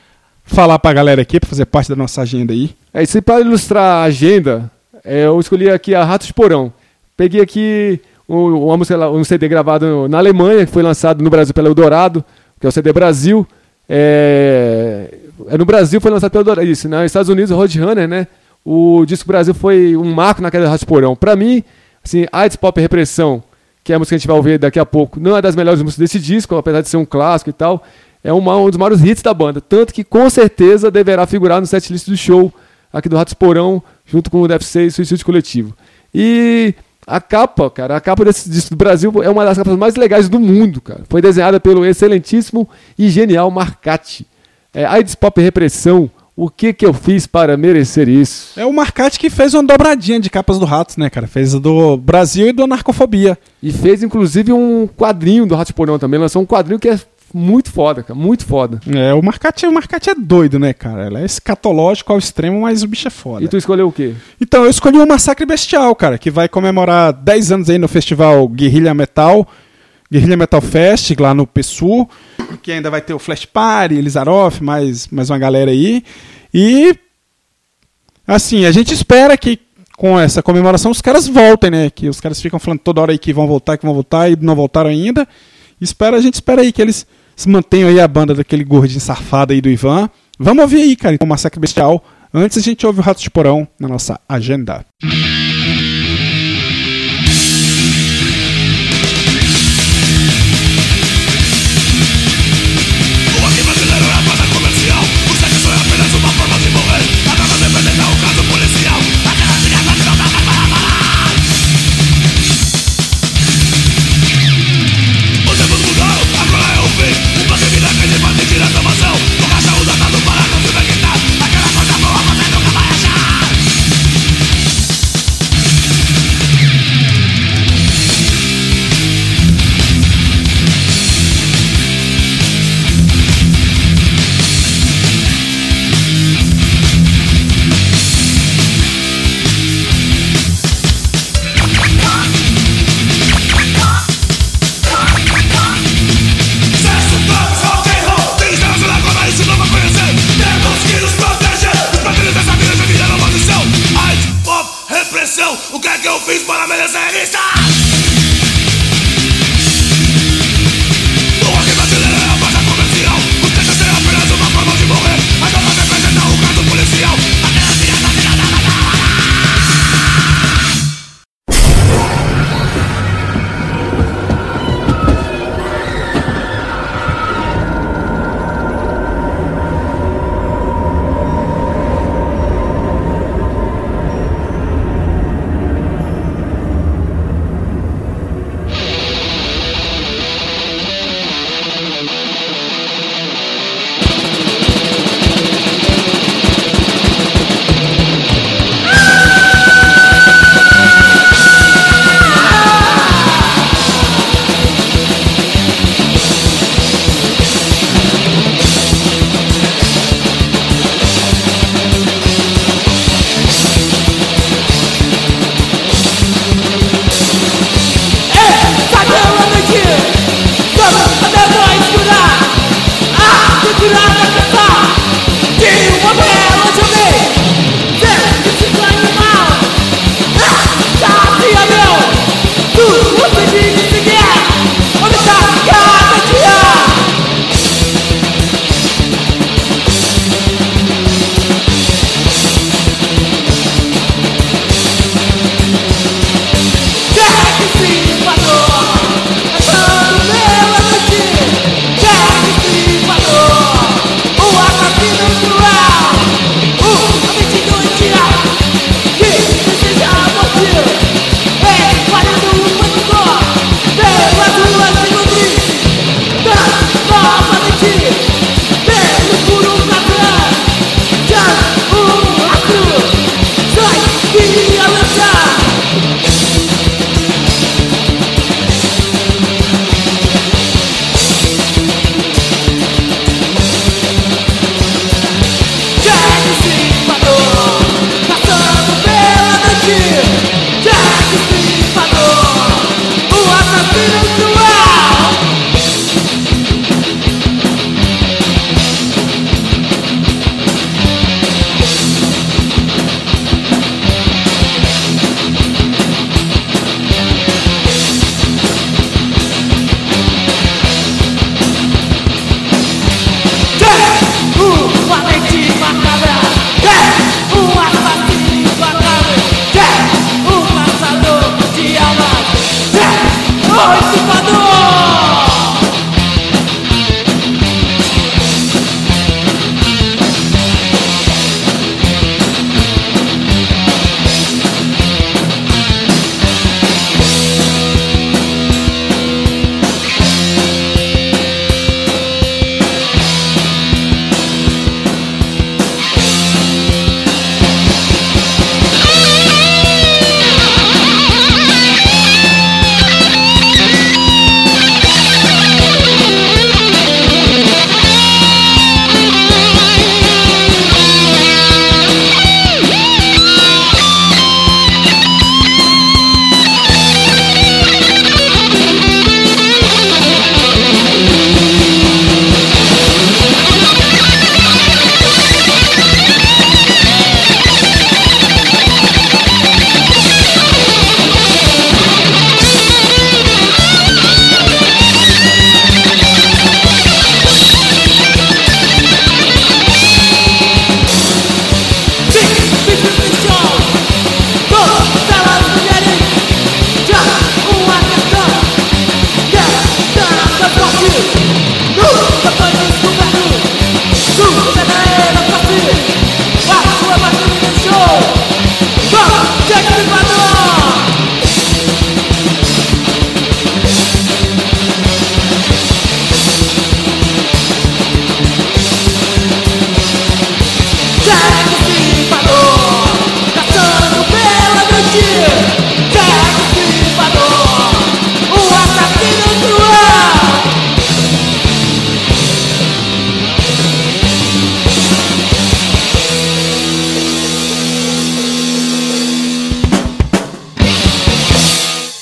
falar pra galera aqui, pra fazer parte da nossa agenda aí. É isso aí, para ilustrar a agenda, é, eu escolhi aqui a Ratos Porão. Peguei aqui um, uma música um CD gravado na Alemanha, que foi lançado no Brasil pela Eldorado, que é o CD Brasil. É, é no Brasil foi lançado pela Eldorado, isso, nos Estados Unidos, Roadrunner, né? O disco Brasil foi um marco na queda Ratos Porão. Pra mim, assim, AIDS Pop Repressão, que é a música que a gente vai ouvir daqui a pouco, não é das melhores músicas desse disco, apesar de ser um clássico e tal. É uma- um dos maiores hits da banda. Tanto que com certeza deverá figurar no setlist do show aqui do Ratos Porão, junto com o DFC e Suicídio Coletivo. E a capa, cara, a capa desse disco do Brasil é uma das capas mais legais do mundo, cara. Foi desenhada pelo excelentíssimo e genial Marcati. É, AIDS Pop Repressão, o que que eu fiz para merecer isso? É o Marcati que fez uma dobradinha de capas do Ratos, né, cara? Fez do Brasil e do Narcofobia. E fez inclusive um quadrinho do Ratos Porão também, lançou um quadrinho que é muito foda, cara, muito foda. É, o Marcati, o Marcati é doido, né, cara? Ela é escatológico ao extremo, mas o bicho é foda. E tu escolheu o quê? Então, eu escolhi o Massacre Bestial, cara, que vai comemorar 10 anos aí no festival Guerrilha Metal, Guerrilha Metal Fest, lá no Pessu, que ainda vai ter o Flash Party, Elizaroff, mais, mais uma galera aí. E, assim, a gente espera que com essa comemoração os caras voltem, né? Que os caras ficam falando toda hora aí que vão voltar, que vão voltar e não voltaram ainda. Espera, a gente espera aí que eles se mantenham aí a banda daquele gordinho safado aí do Ivan. Vamos ouvir aí, cara, o Massacre Bestial. Antes a gente ouve o Rato de Porão na nossa agenda. Aquela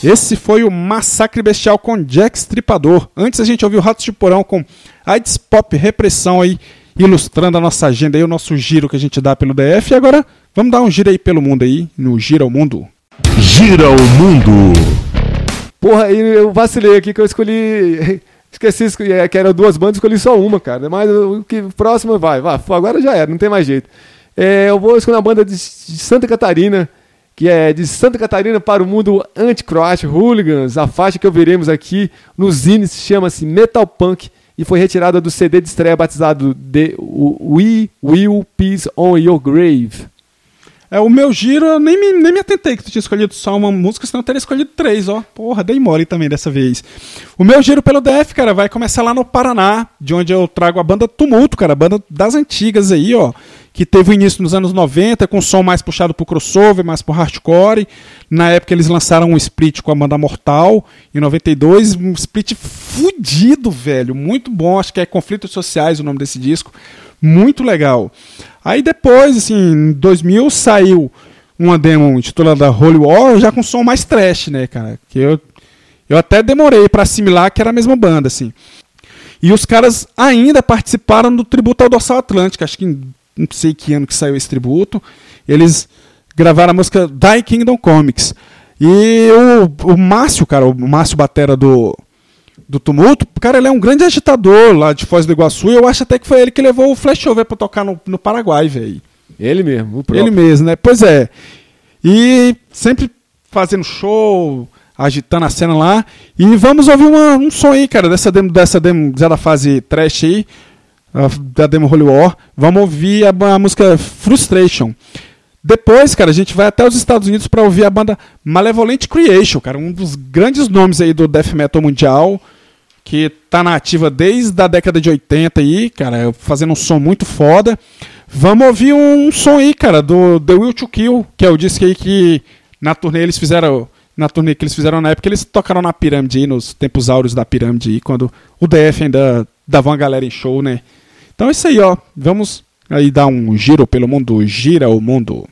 Esse foi o Massacre Bestial com Jack Stripador. Antes a gente ouviu Ratos de Porão com AIDS Pop Repressão aí, ilustrando a nossa agenda aí, o nosso giro que a gente dá pelo DF. E agora vamos dar um giro aí pelo mundo aí, no Gira ao Mundo. Gira o mundo. Porra, aí eu vacilei aqui que eu escolhi. Esqueci é, que eram duas bandas, escolhi só uma, cara. Mas o que próximo vai, vai. Agora já era, não tem mais jeito. É, eu vou escolher uma banda de, de Santa Catarina, que é de Santa Catarina para o mundo anti-croat Hooligans. A faixa que ouviremos aqui no Zine chama-se Metal Punk e foi retirada do CD de estreia batizado de We Will Peace on Your Grave. É, o meu giro, eu nem me, nem me atentei que tu tinha escolhido só uma música, senão eu teria escolhido três, ó. Porra, dei mole também dessa vez. O meu giro pelo DF, cara, vai começar lá no Paraná, de onde eu trago a banda Tumulto, cara, banda das antigas aí, ó. Que teve início nos anos 90, com som mais puxado pro crossover, mais pro hardcore. Na época eles lançaram um split com a banda Mortal, em 92, um split fudido, velho, muito bom, acho que é Conflitos Sociais o nome desse disco, muito legal. Aí depois, assim, em 2000 saiu uma demo intitulada Holy War, já com som mais trash, né, cara? Que eu, eu até demorei pra assimilar que era a mesma banda, assim. E os caras ainda participaram do tributo ao Dorsal Atlântica, acho que em, não sei que ano que saiu esse tributo. Eles gravaram a música Die Kingdom Comics. E o, o Márcio, cara, o Márcio Batera do, do Tumulto, cara, ele é um grande agitador lá de Foz do Iguaçu. E eu acho até que foi ele que levou o Flashover pra tocar no, no Paraguai, velho. Ele mesmo, o próprio. Ele mesmo, né? Pois é. E sempre fazendo show, agitando a cena lá. E vamos ouvir uma- um som aí, cara, dessa demo, dessa demo já da fase trash aí, da demo Holy War. Vamos ouvir a, a música Frustration. Depois, cara, a gente vai até os Estados Unidos para ouvir a banda Malevolent Creation, cara, um dos grandes nomes aí do death metal mundial, que tá na ativa desde a década de 80 aí, cara, fazendo um som muito foda. Vamos ouvir um som aí, cara, do The Will to Kill, que é o disco aí que na turnê eles fizeram, na turnê que eles fizeram na época, eles tocaram na pirâmide aí, nos tempos áureos da pirâmide aí, quando o DF ainda dava uma galera em show, né? Então é isso aí, ó. Vamos aí dar um giro pelo mundo, gira o mundo.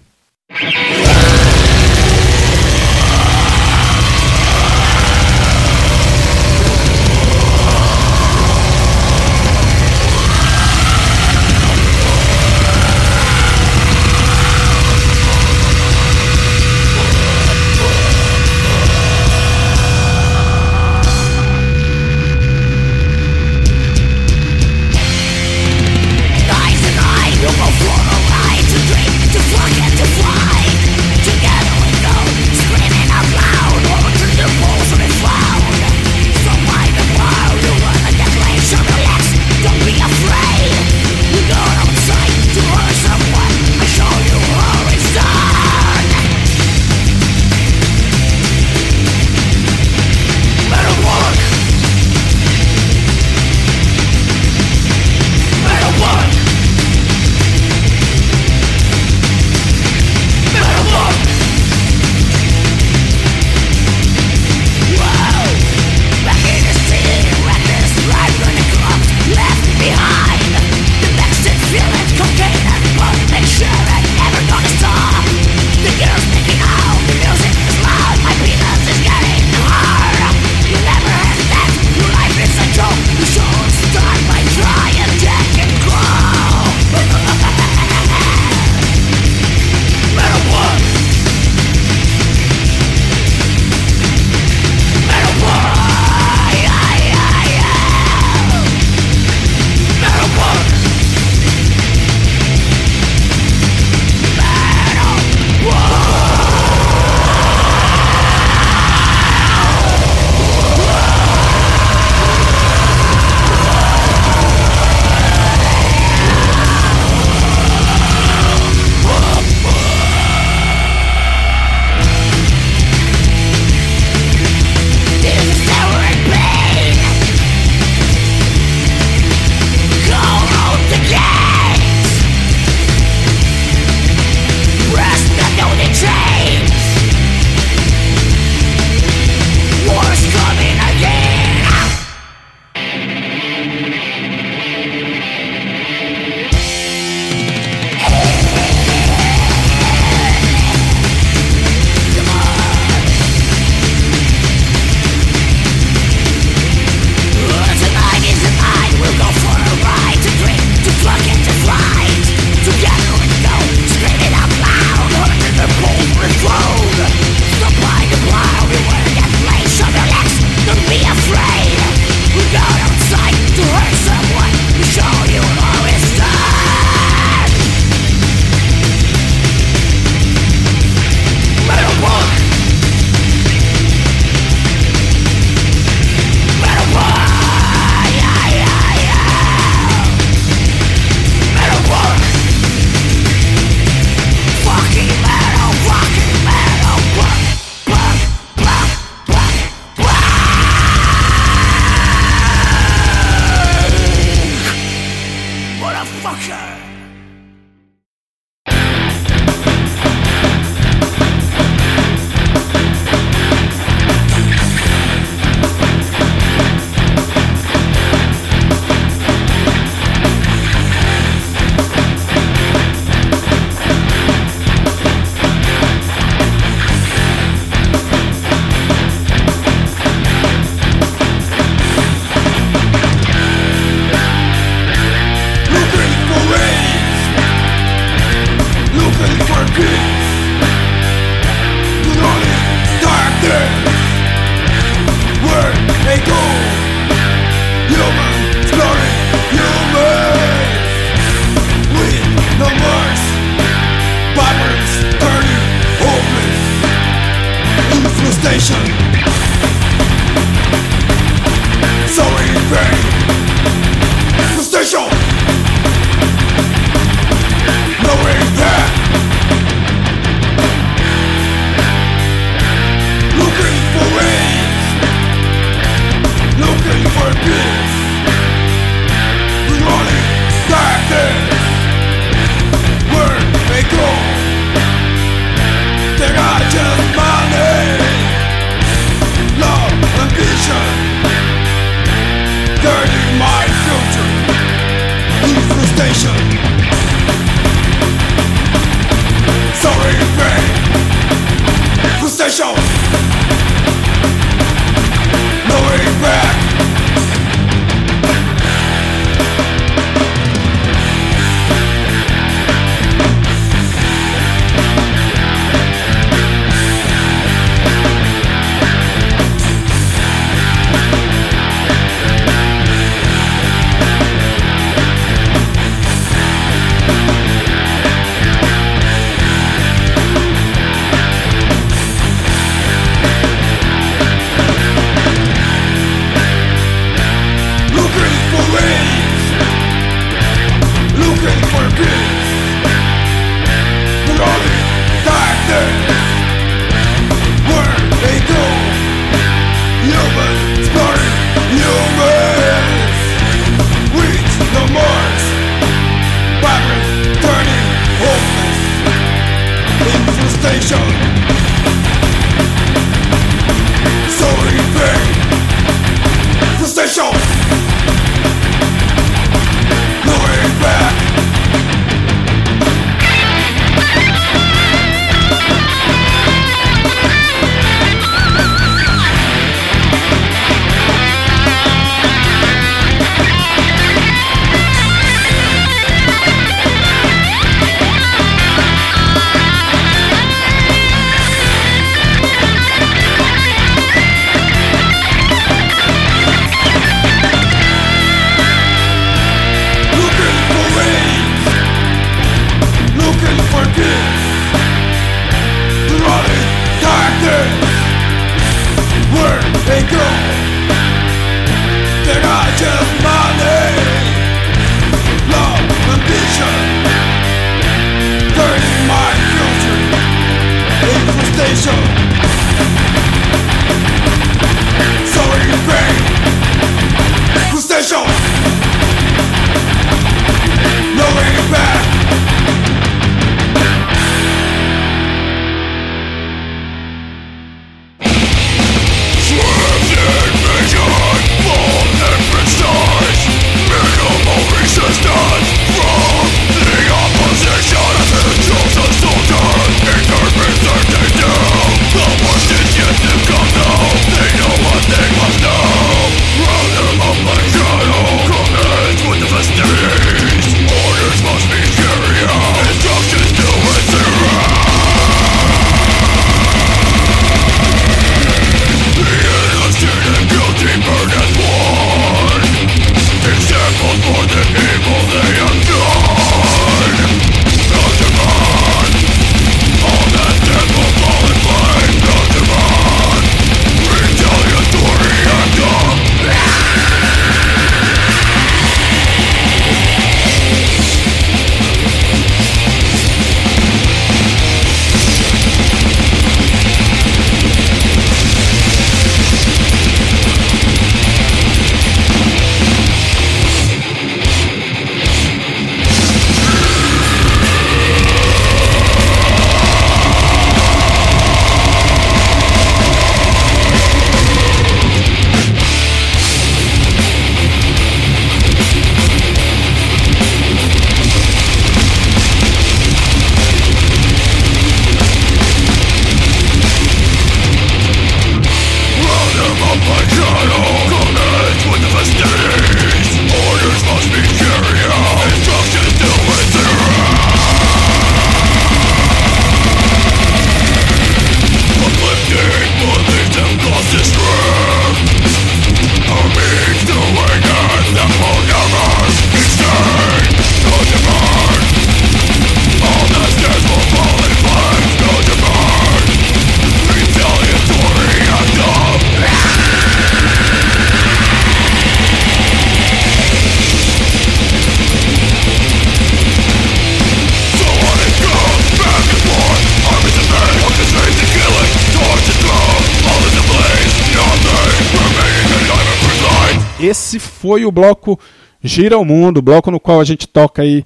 Foi o bloco Gira o Mundo, bloco no qual a gente toca aí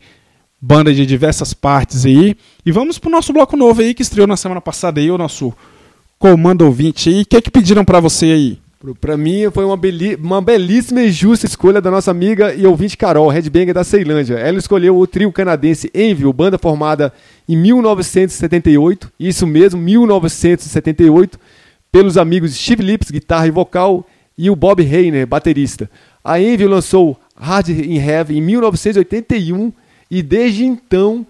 banda de diversas partes aí. E vamos pro nosso bloco novo aí que estreou na semana passada aí, o nosso Comando Ouvinte aí. O que é que pediram pra você aí? Pra mim foi uma, beli- uma belíssima e justa escolha da nossa amiga e ouvinte Carol, headbanger da Ceilândia. Ela escolheu o trio canadense Envil, banda formada em 1978, isso mesmo, 1978, pelos amigos Steve Lips, guitarra e vocal, e o Bob Reiner, baterista. A Envil lançou Hard in Heaven em 1981 e desde então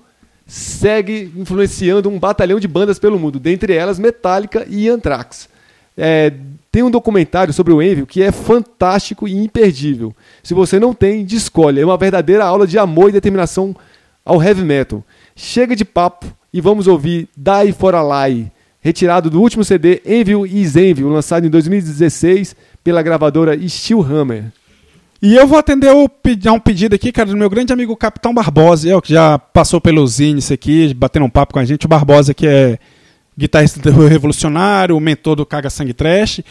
segue influenciando um batalhão de bandas pelo mundo, dentre elas Metallica e Anthrax. É, tem um documentário sobre o Envy que é fantástico e imperdível. Se você não tem, descolhe. É uma verdadeira aula de amor e determinação ao heavy metal. Chega de papo e vamos ouvir Die for a Lie, retirado do último CD Envy is Envy, lançado em 2016 pela gravadora Steelhammer. E eu vou atender o, pedir um pedido aqui, cara, do meu grande amigo Capitão Barbosa, eu que já passou pelos Zines aqui, batendo um papo com a gente. O Barbosa, que é guitarrista do Revolucionário, o mentor do Caga Sangue Trash.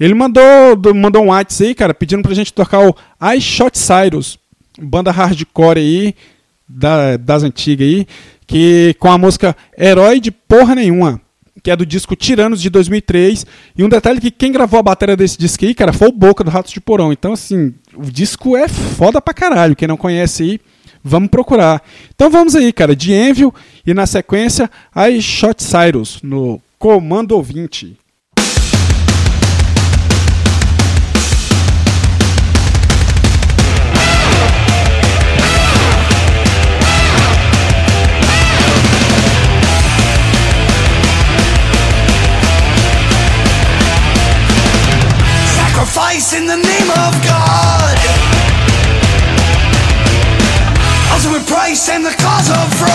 Ele mandou, do- mandou um WhatsApp aí, cara, pedindo pra gente tocar o I Shot Cyrus, banda hardcore aí, da- das antigas aí, que com a música Herói de Porra Nenhuma. que é do disco Tiranos de 2003. E um detalhe que quem gravou a bateria desse disco aí, cara, foi o Boca do Ratos de Porão. Então, assim, o disco é foda pra caralho. Quem não conhece aí, vamos procurar. Então vamos aí, cara, de Envil e na sequência, I Shot Cyrus no Comando Ouvinte. In the name of God. And the cause of fraud.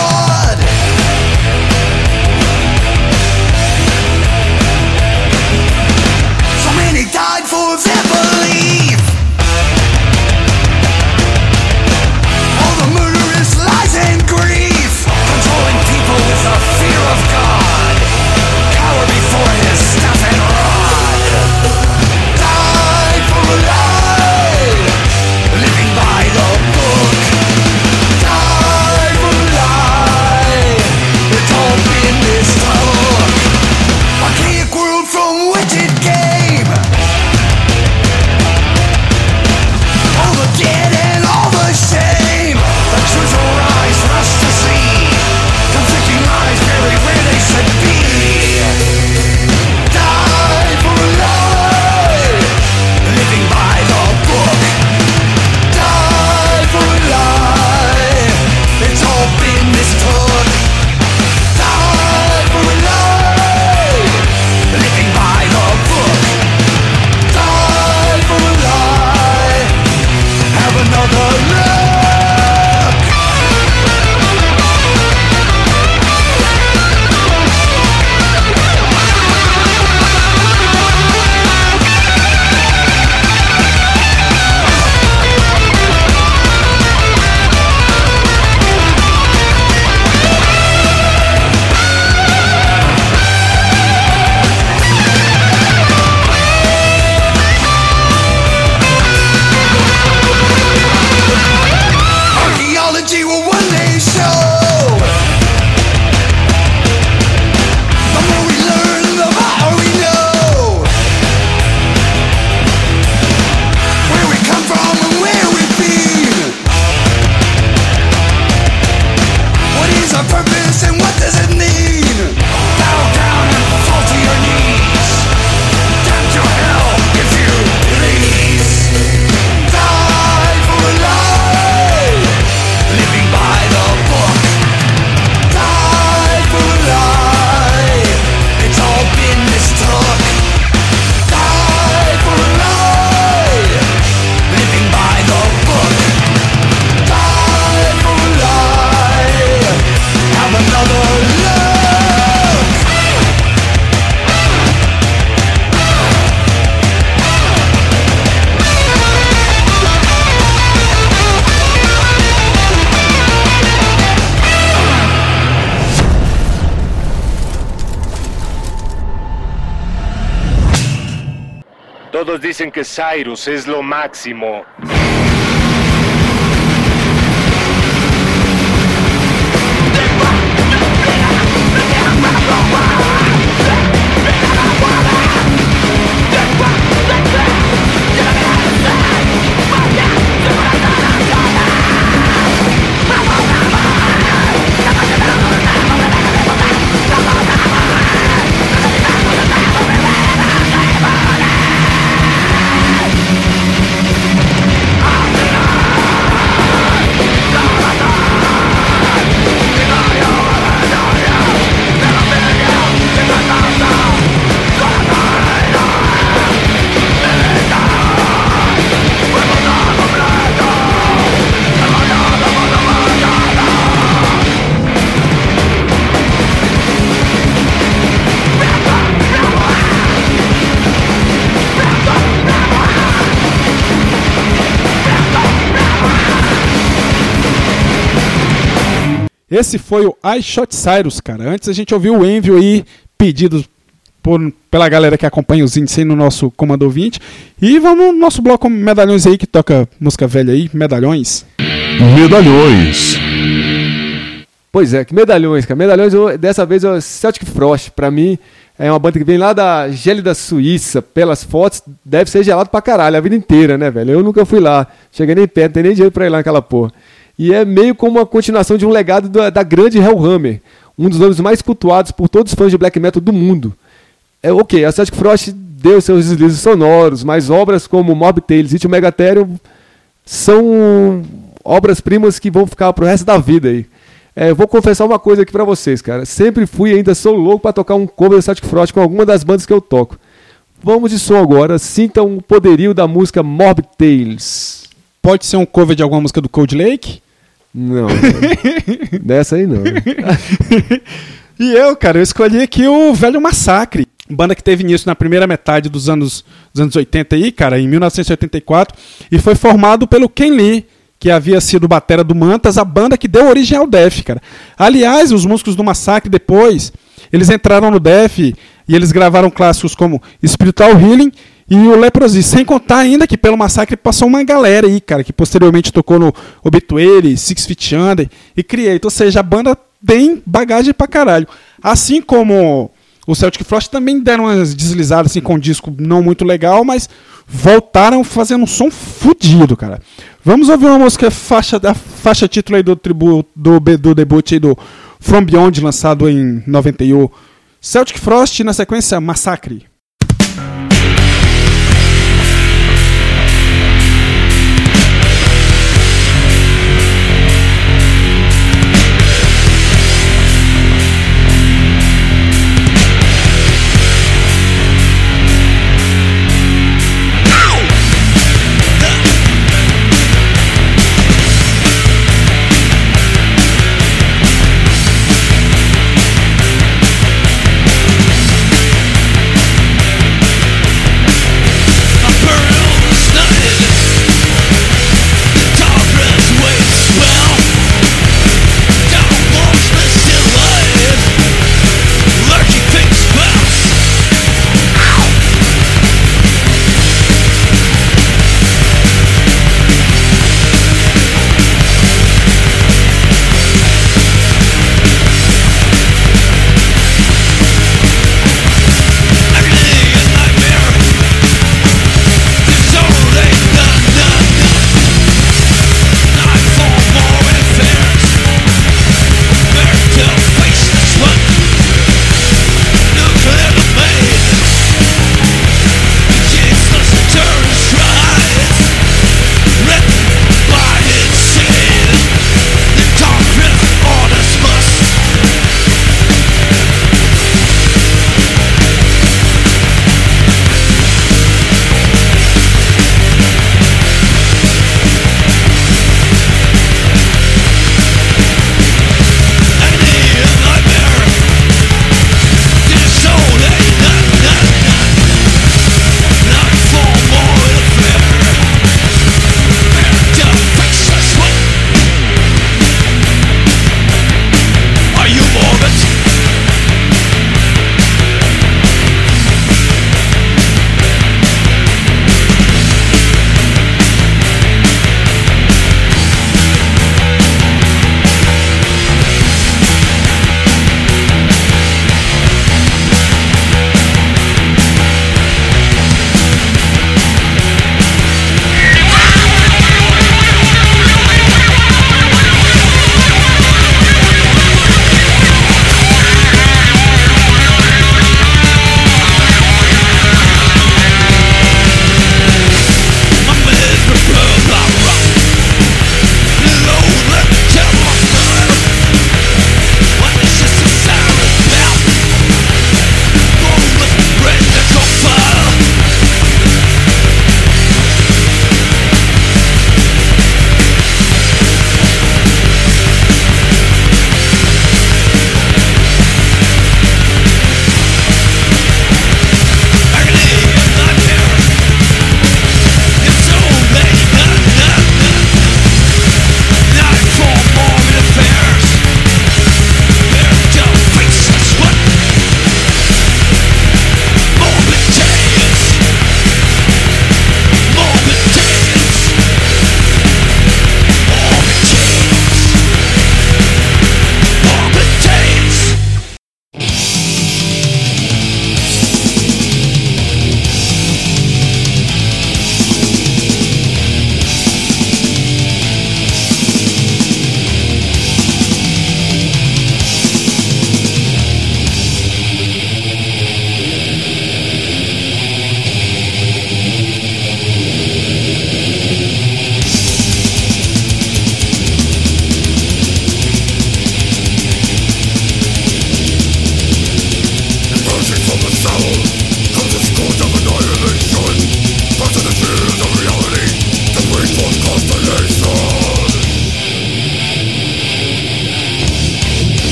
Cyrus es lo máximo. Esse foi o I Shot Cyrus, cara. Antes a gente ouviu o Envio aí, pedido por, pela galera que acompanha os índices aí no nosso Comando 20. E vamos no nosso bloco Medalhões aí, que toca música velha aí, Medalhões. Medalhões. Pois é, que medalhões, cara. Medalhões, eu- dessa vez, é o Celtic Frost. Pra mim, é uma banda que vem lá da gélida Suíça. Pelas fotos, deve ser gelado pra caralho a vida inteira, né, velho? Eu nunca fui lá. Cheguei nem perto, não tem nem dinheiro pra ir lá naquela porra. E é meio como uma continuação de um legado da, da grande Hellhammer. Um dos nomes mais cultuados por todos os fãs de black metal do mundo. É ok, a Celtic Frost deu seus deslizes sonoros, mas obras como Mob Tales e Tio Megatherium são obras-primas que vão ficar pro resto da vida aí. É, vou confessar uma coisa aqui pra vocês, cara. Sempre fui e ainda sou louco pra tocar um cover do Celtic Frost com alguma das bandas que eu toco. Vamos de som agora. Sintam o poderio da música Mob Tales. Pode ser um cover de alguma música do Cold Lake? Não, dessa aí não. E eu, cara, eu escolhi aqui o Velho Massacre. Banda que teve início na primeira metade dos anos, dos anos 80 aí, cara, em 1984, e foi formado pelo Ken Lee, que havia sido batera do Mantas, a banda que deu origem ao Def, cara. Aliás, os músicos do Massacre depois, eles entraram no Def e eles gravaram clássicos como Spiritual Healing e o Leprosy, sem contar ainda que pelo Massacre passou uma galera aí, cara, que posteriormente tocou no Obituary, Six Feet Under e Create, ou seja, a banda tem bagagem pra caralho. Assim como o Celtic Frost também deram umas deslizadas assim, com um disco não muito legal, mas voltaram fazendo um som fudido, cara. Vamos ouvir uma música faixa da faixa título aí do tributo do, do debut aí do From Beyond lançado em 91. Celtic Frost na sequência Massacre.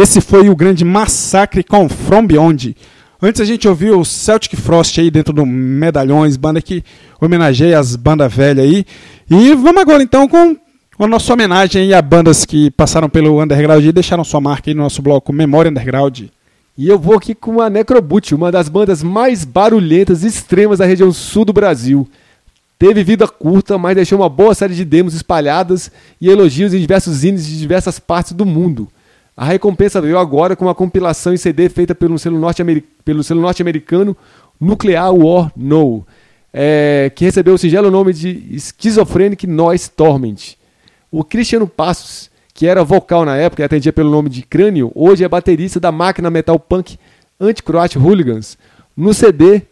Esse foi o grande massacre com From Beyond. Antes a gente ouviu o Celtic Frost aí dentro do Medalhões, banda que homenageia as bandas velhas aí. E vamos agora então com a nossa homenagem a bandas que passaram pelo Underground e deixaram sua marca aí no nosso bloco Memória Underground. E eu vou aqui com a Necroboot, uma das bandas mais barulhentas e extremas da região sul do Brasil. Teve vida curta, mas deixou uma boa série de demos espalhadas e elogios em diversos zines de diversas partes do mundo. A recompensa veio agora com uma compilação em CD feita pelo selo norte-americano Nuclear War No, é, que recebeu o singelo nome de Schizophrenic Noise Torment. O Cristiano Passos, que era vocal na época e atendia pelo nome de Crânio, hoje é baterista da máquina metal punk Anti-Croat Hooligans. No CD,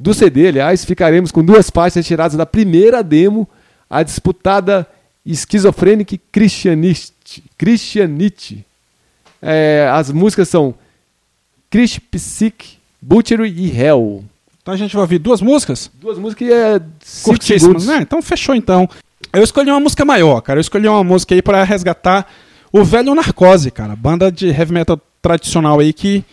do CD, aliás, ficaremos com duas faixas tiradas da primeira demo, a disputada Schizophrenic. Christianity. É, as músicas são Christ Psych, Butchery e Hell. Então a gente vai ouvir duas músicas? Duas músicas que é curtíssimas, né? Então fechou então. Eu escolhi uma música maior, cara. Eu escolhi uma música aí pra resgatar o velho Narcose, cara. Banda de heavy metal tradicional aí que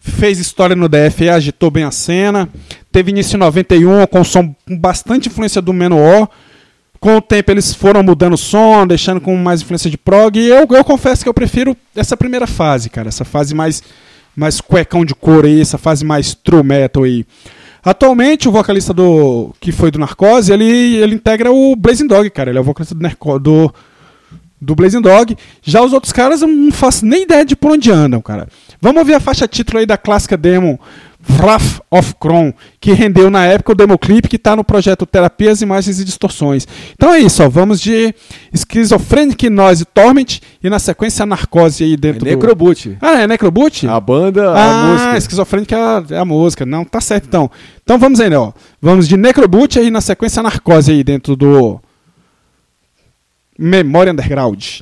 fez história no DF e agitou bem a cena. Teve início em 91 com som com bastante influência do Menor. Com o tempo eles foram mudando o som, deixando com mais influência de prog. E eu, eu confesso que eu prefiro essa primeira fase, cara. Essa fase mais, mais cuecão de couro aí, essa fase mais true metal aí. Atualmente, o vocalista do que foi do Narcose, ele, ele integra o Blazing Dog, cara. Ele é o vocalista do, do, do Blazing Dog. Já os outros caras eu não faço nem ideia de por onde andam, cara. Vamos ouvir a faixa título aí da clássica demo Wrath of Kron, que rendeu na época o demo clipe que tá no projeto Terapias, Imagens e Distorções. Então é isso, ó. Vamos de Schizophrenic Noise Torment e na sequência Narcose aí É dentro do... Necroboot. Ah, é Necroboot? A banda, a Ah, música. esquizofrênica é a, é a música. Não, tá certo então. Então vamos aí, né, ó. Vamos de Necroboot aí na sequência Narcose aí dentro do Memória Underground.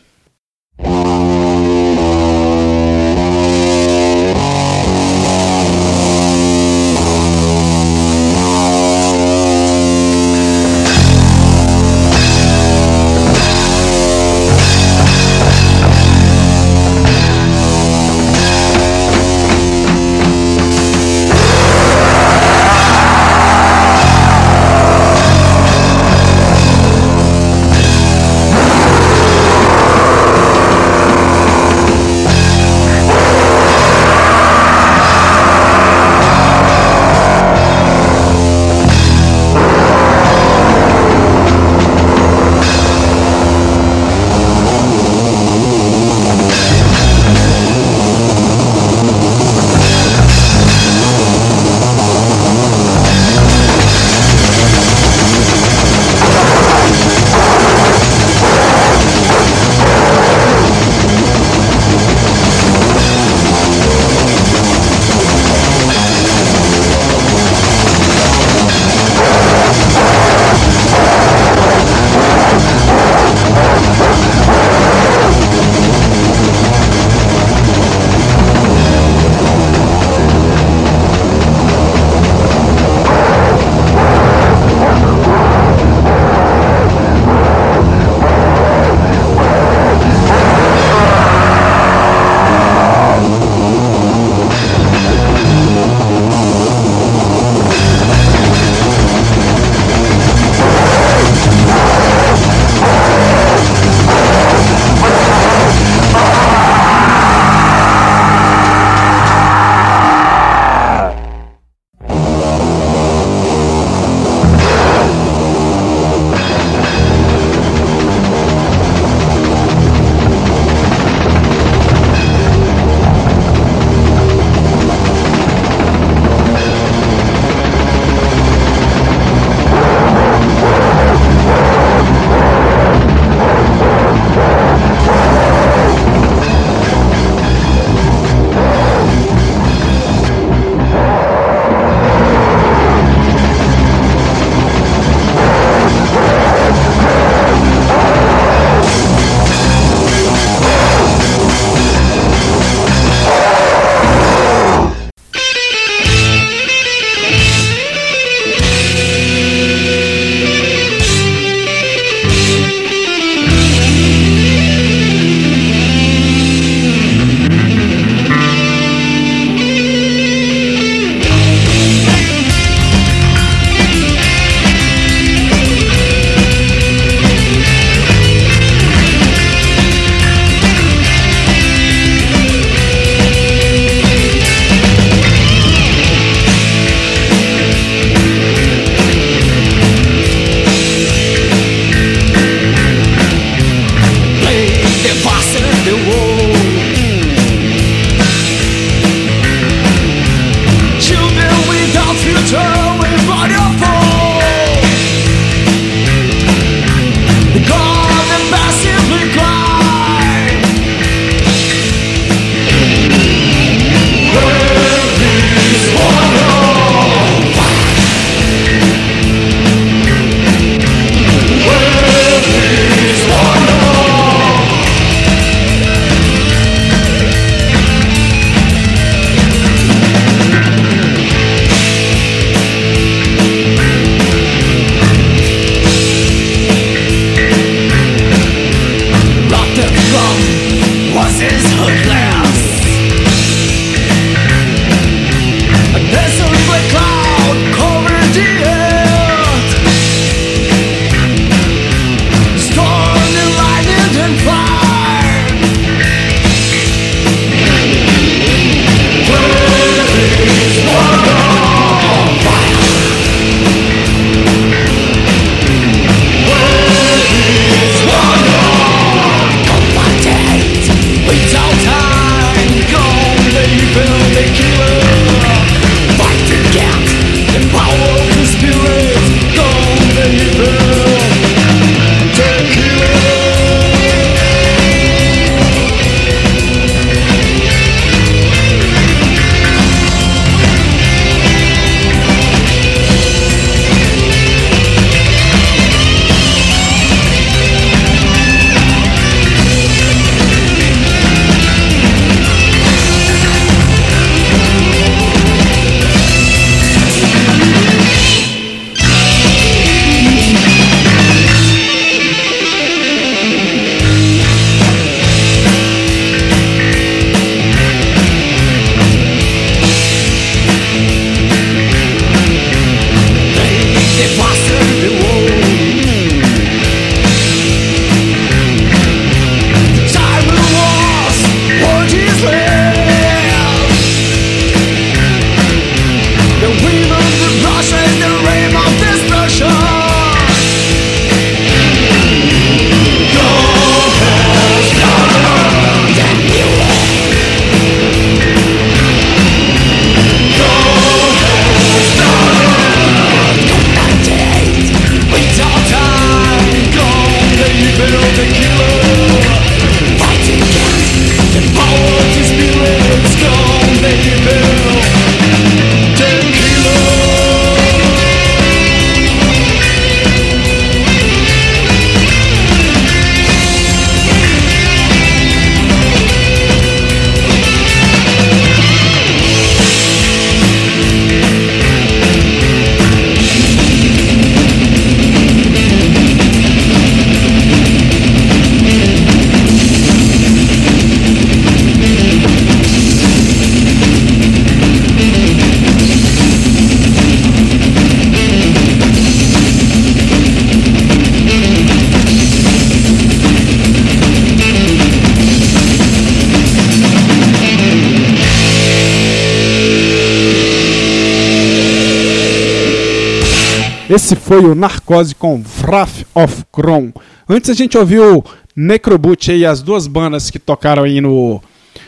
Foi o Narcose com Wrath of Kron. Antes a gente ouviu Necroboot aí, as duas bandas que tocaram aí no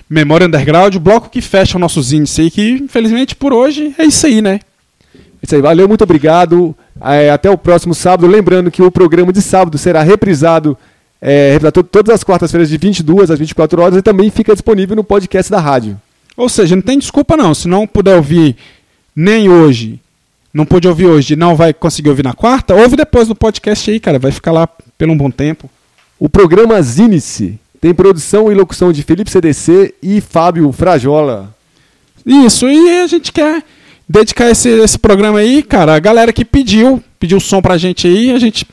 Memória Underground, o bloco que fecha os nossos índices aí, que infelizmente por hoje é isso aí, né? Isso aí, valeu, muito obrigado. É, até o próximo sábado. Lembrando que o programa de sábado será reprisado, é, todas as quartas-feiras de 22 às 24 horas e também fica disponível no podcast da rádio. Ou seja, não tem desculpa não. Se não puder ouvir nem hoje, não pôde ouvir hoje não vai conseguir ouvir na quarta, ouve depois do podcast aí, cara. Vai ficar lá pelo um bom tempo. O programa Zinice tem produção e locução de Felipe CDC e Fábio Frajola. Isso, e a gente quer dedicar esse, esse programa aí, cara. A galera que pediu, pediu som pra gente aí, a gente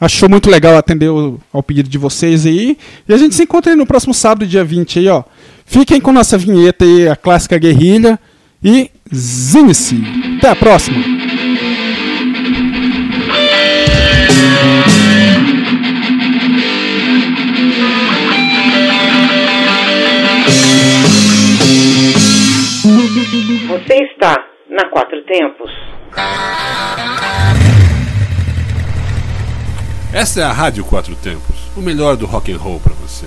achou muito legal atender o- ao pedido de vocês aí. E a gente se encontra aí no próximo sábado, dia 20 aí, ó. Fiquem com nossa vinheta aí, a clássica guerrilha. E zine-se. Até a próxima. Você está na Quatro Tempos. Essa é a Rádio Quatro Tempos, o melhor do rock and roll pra você.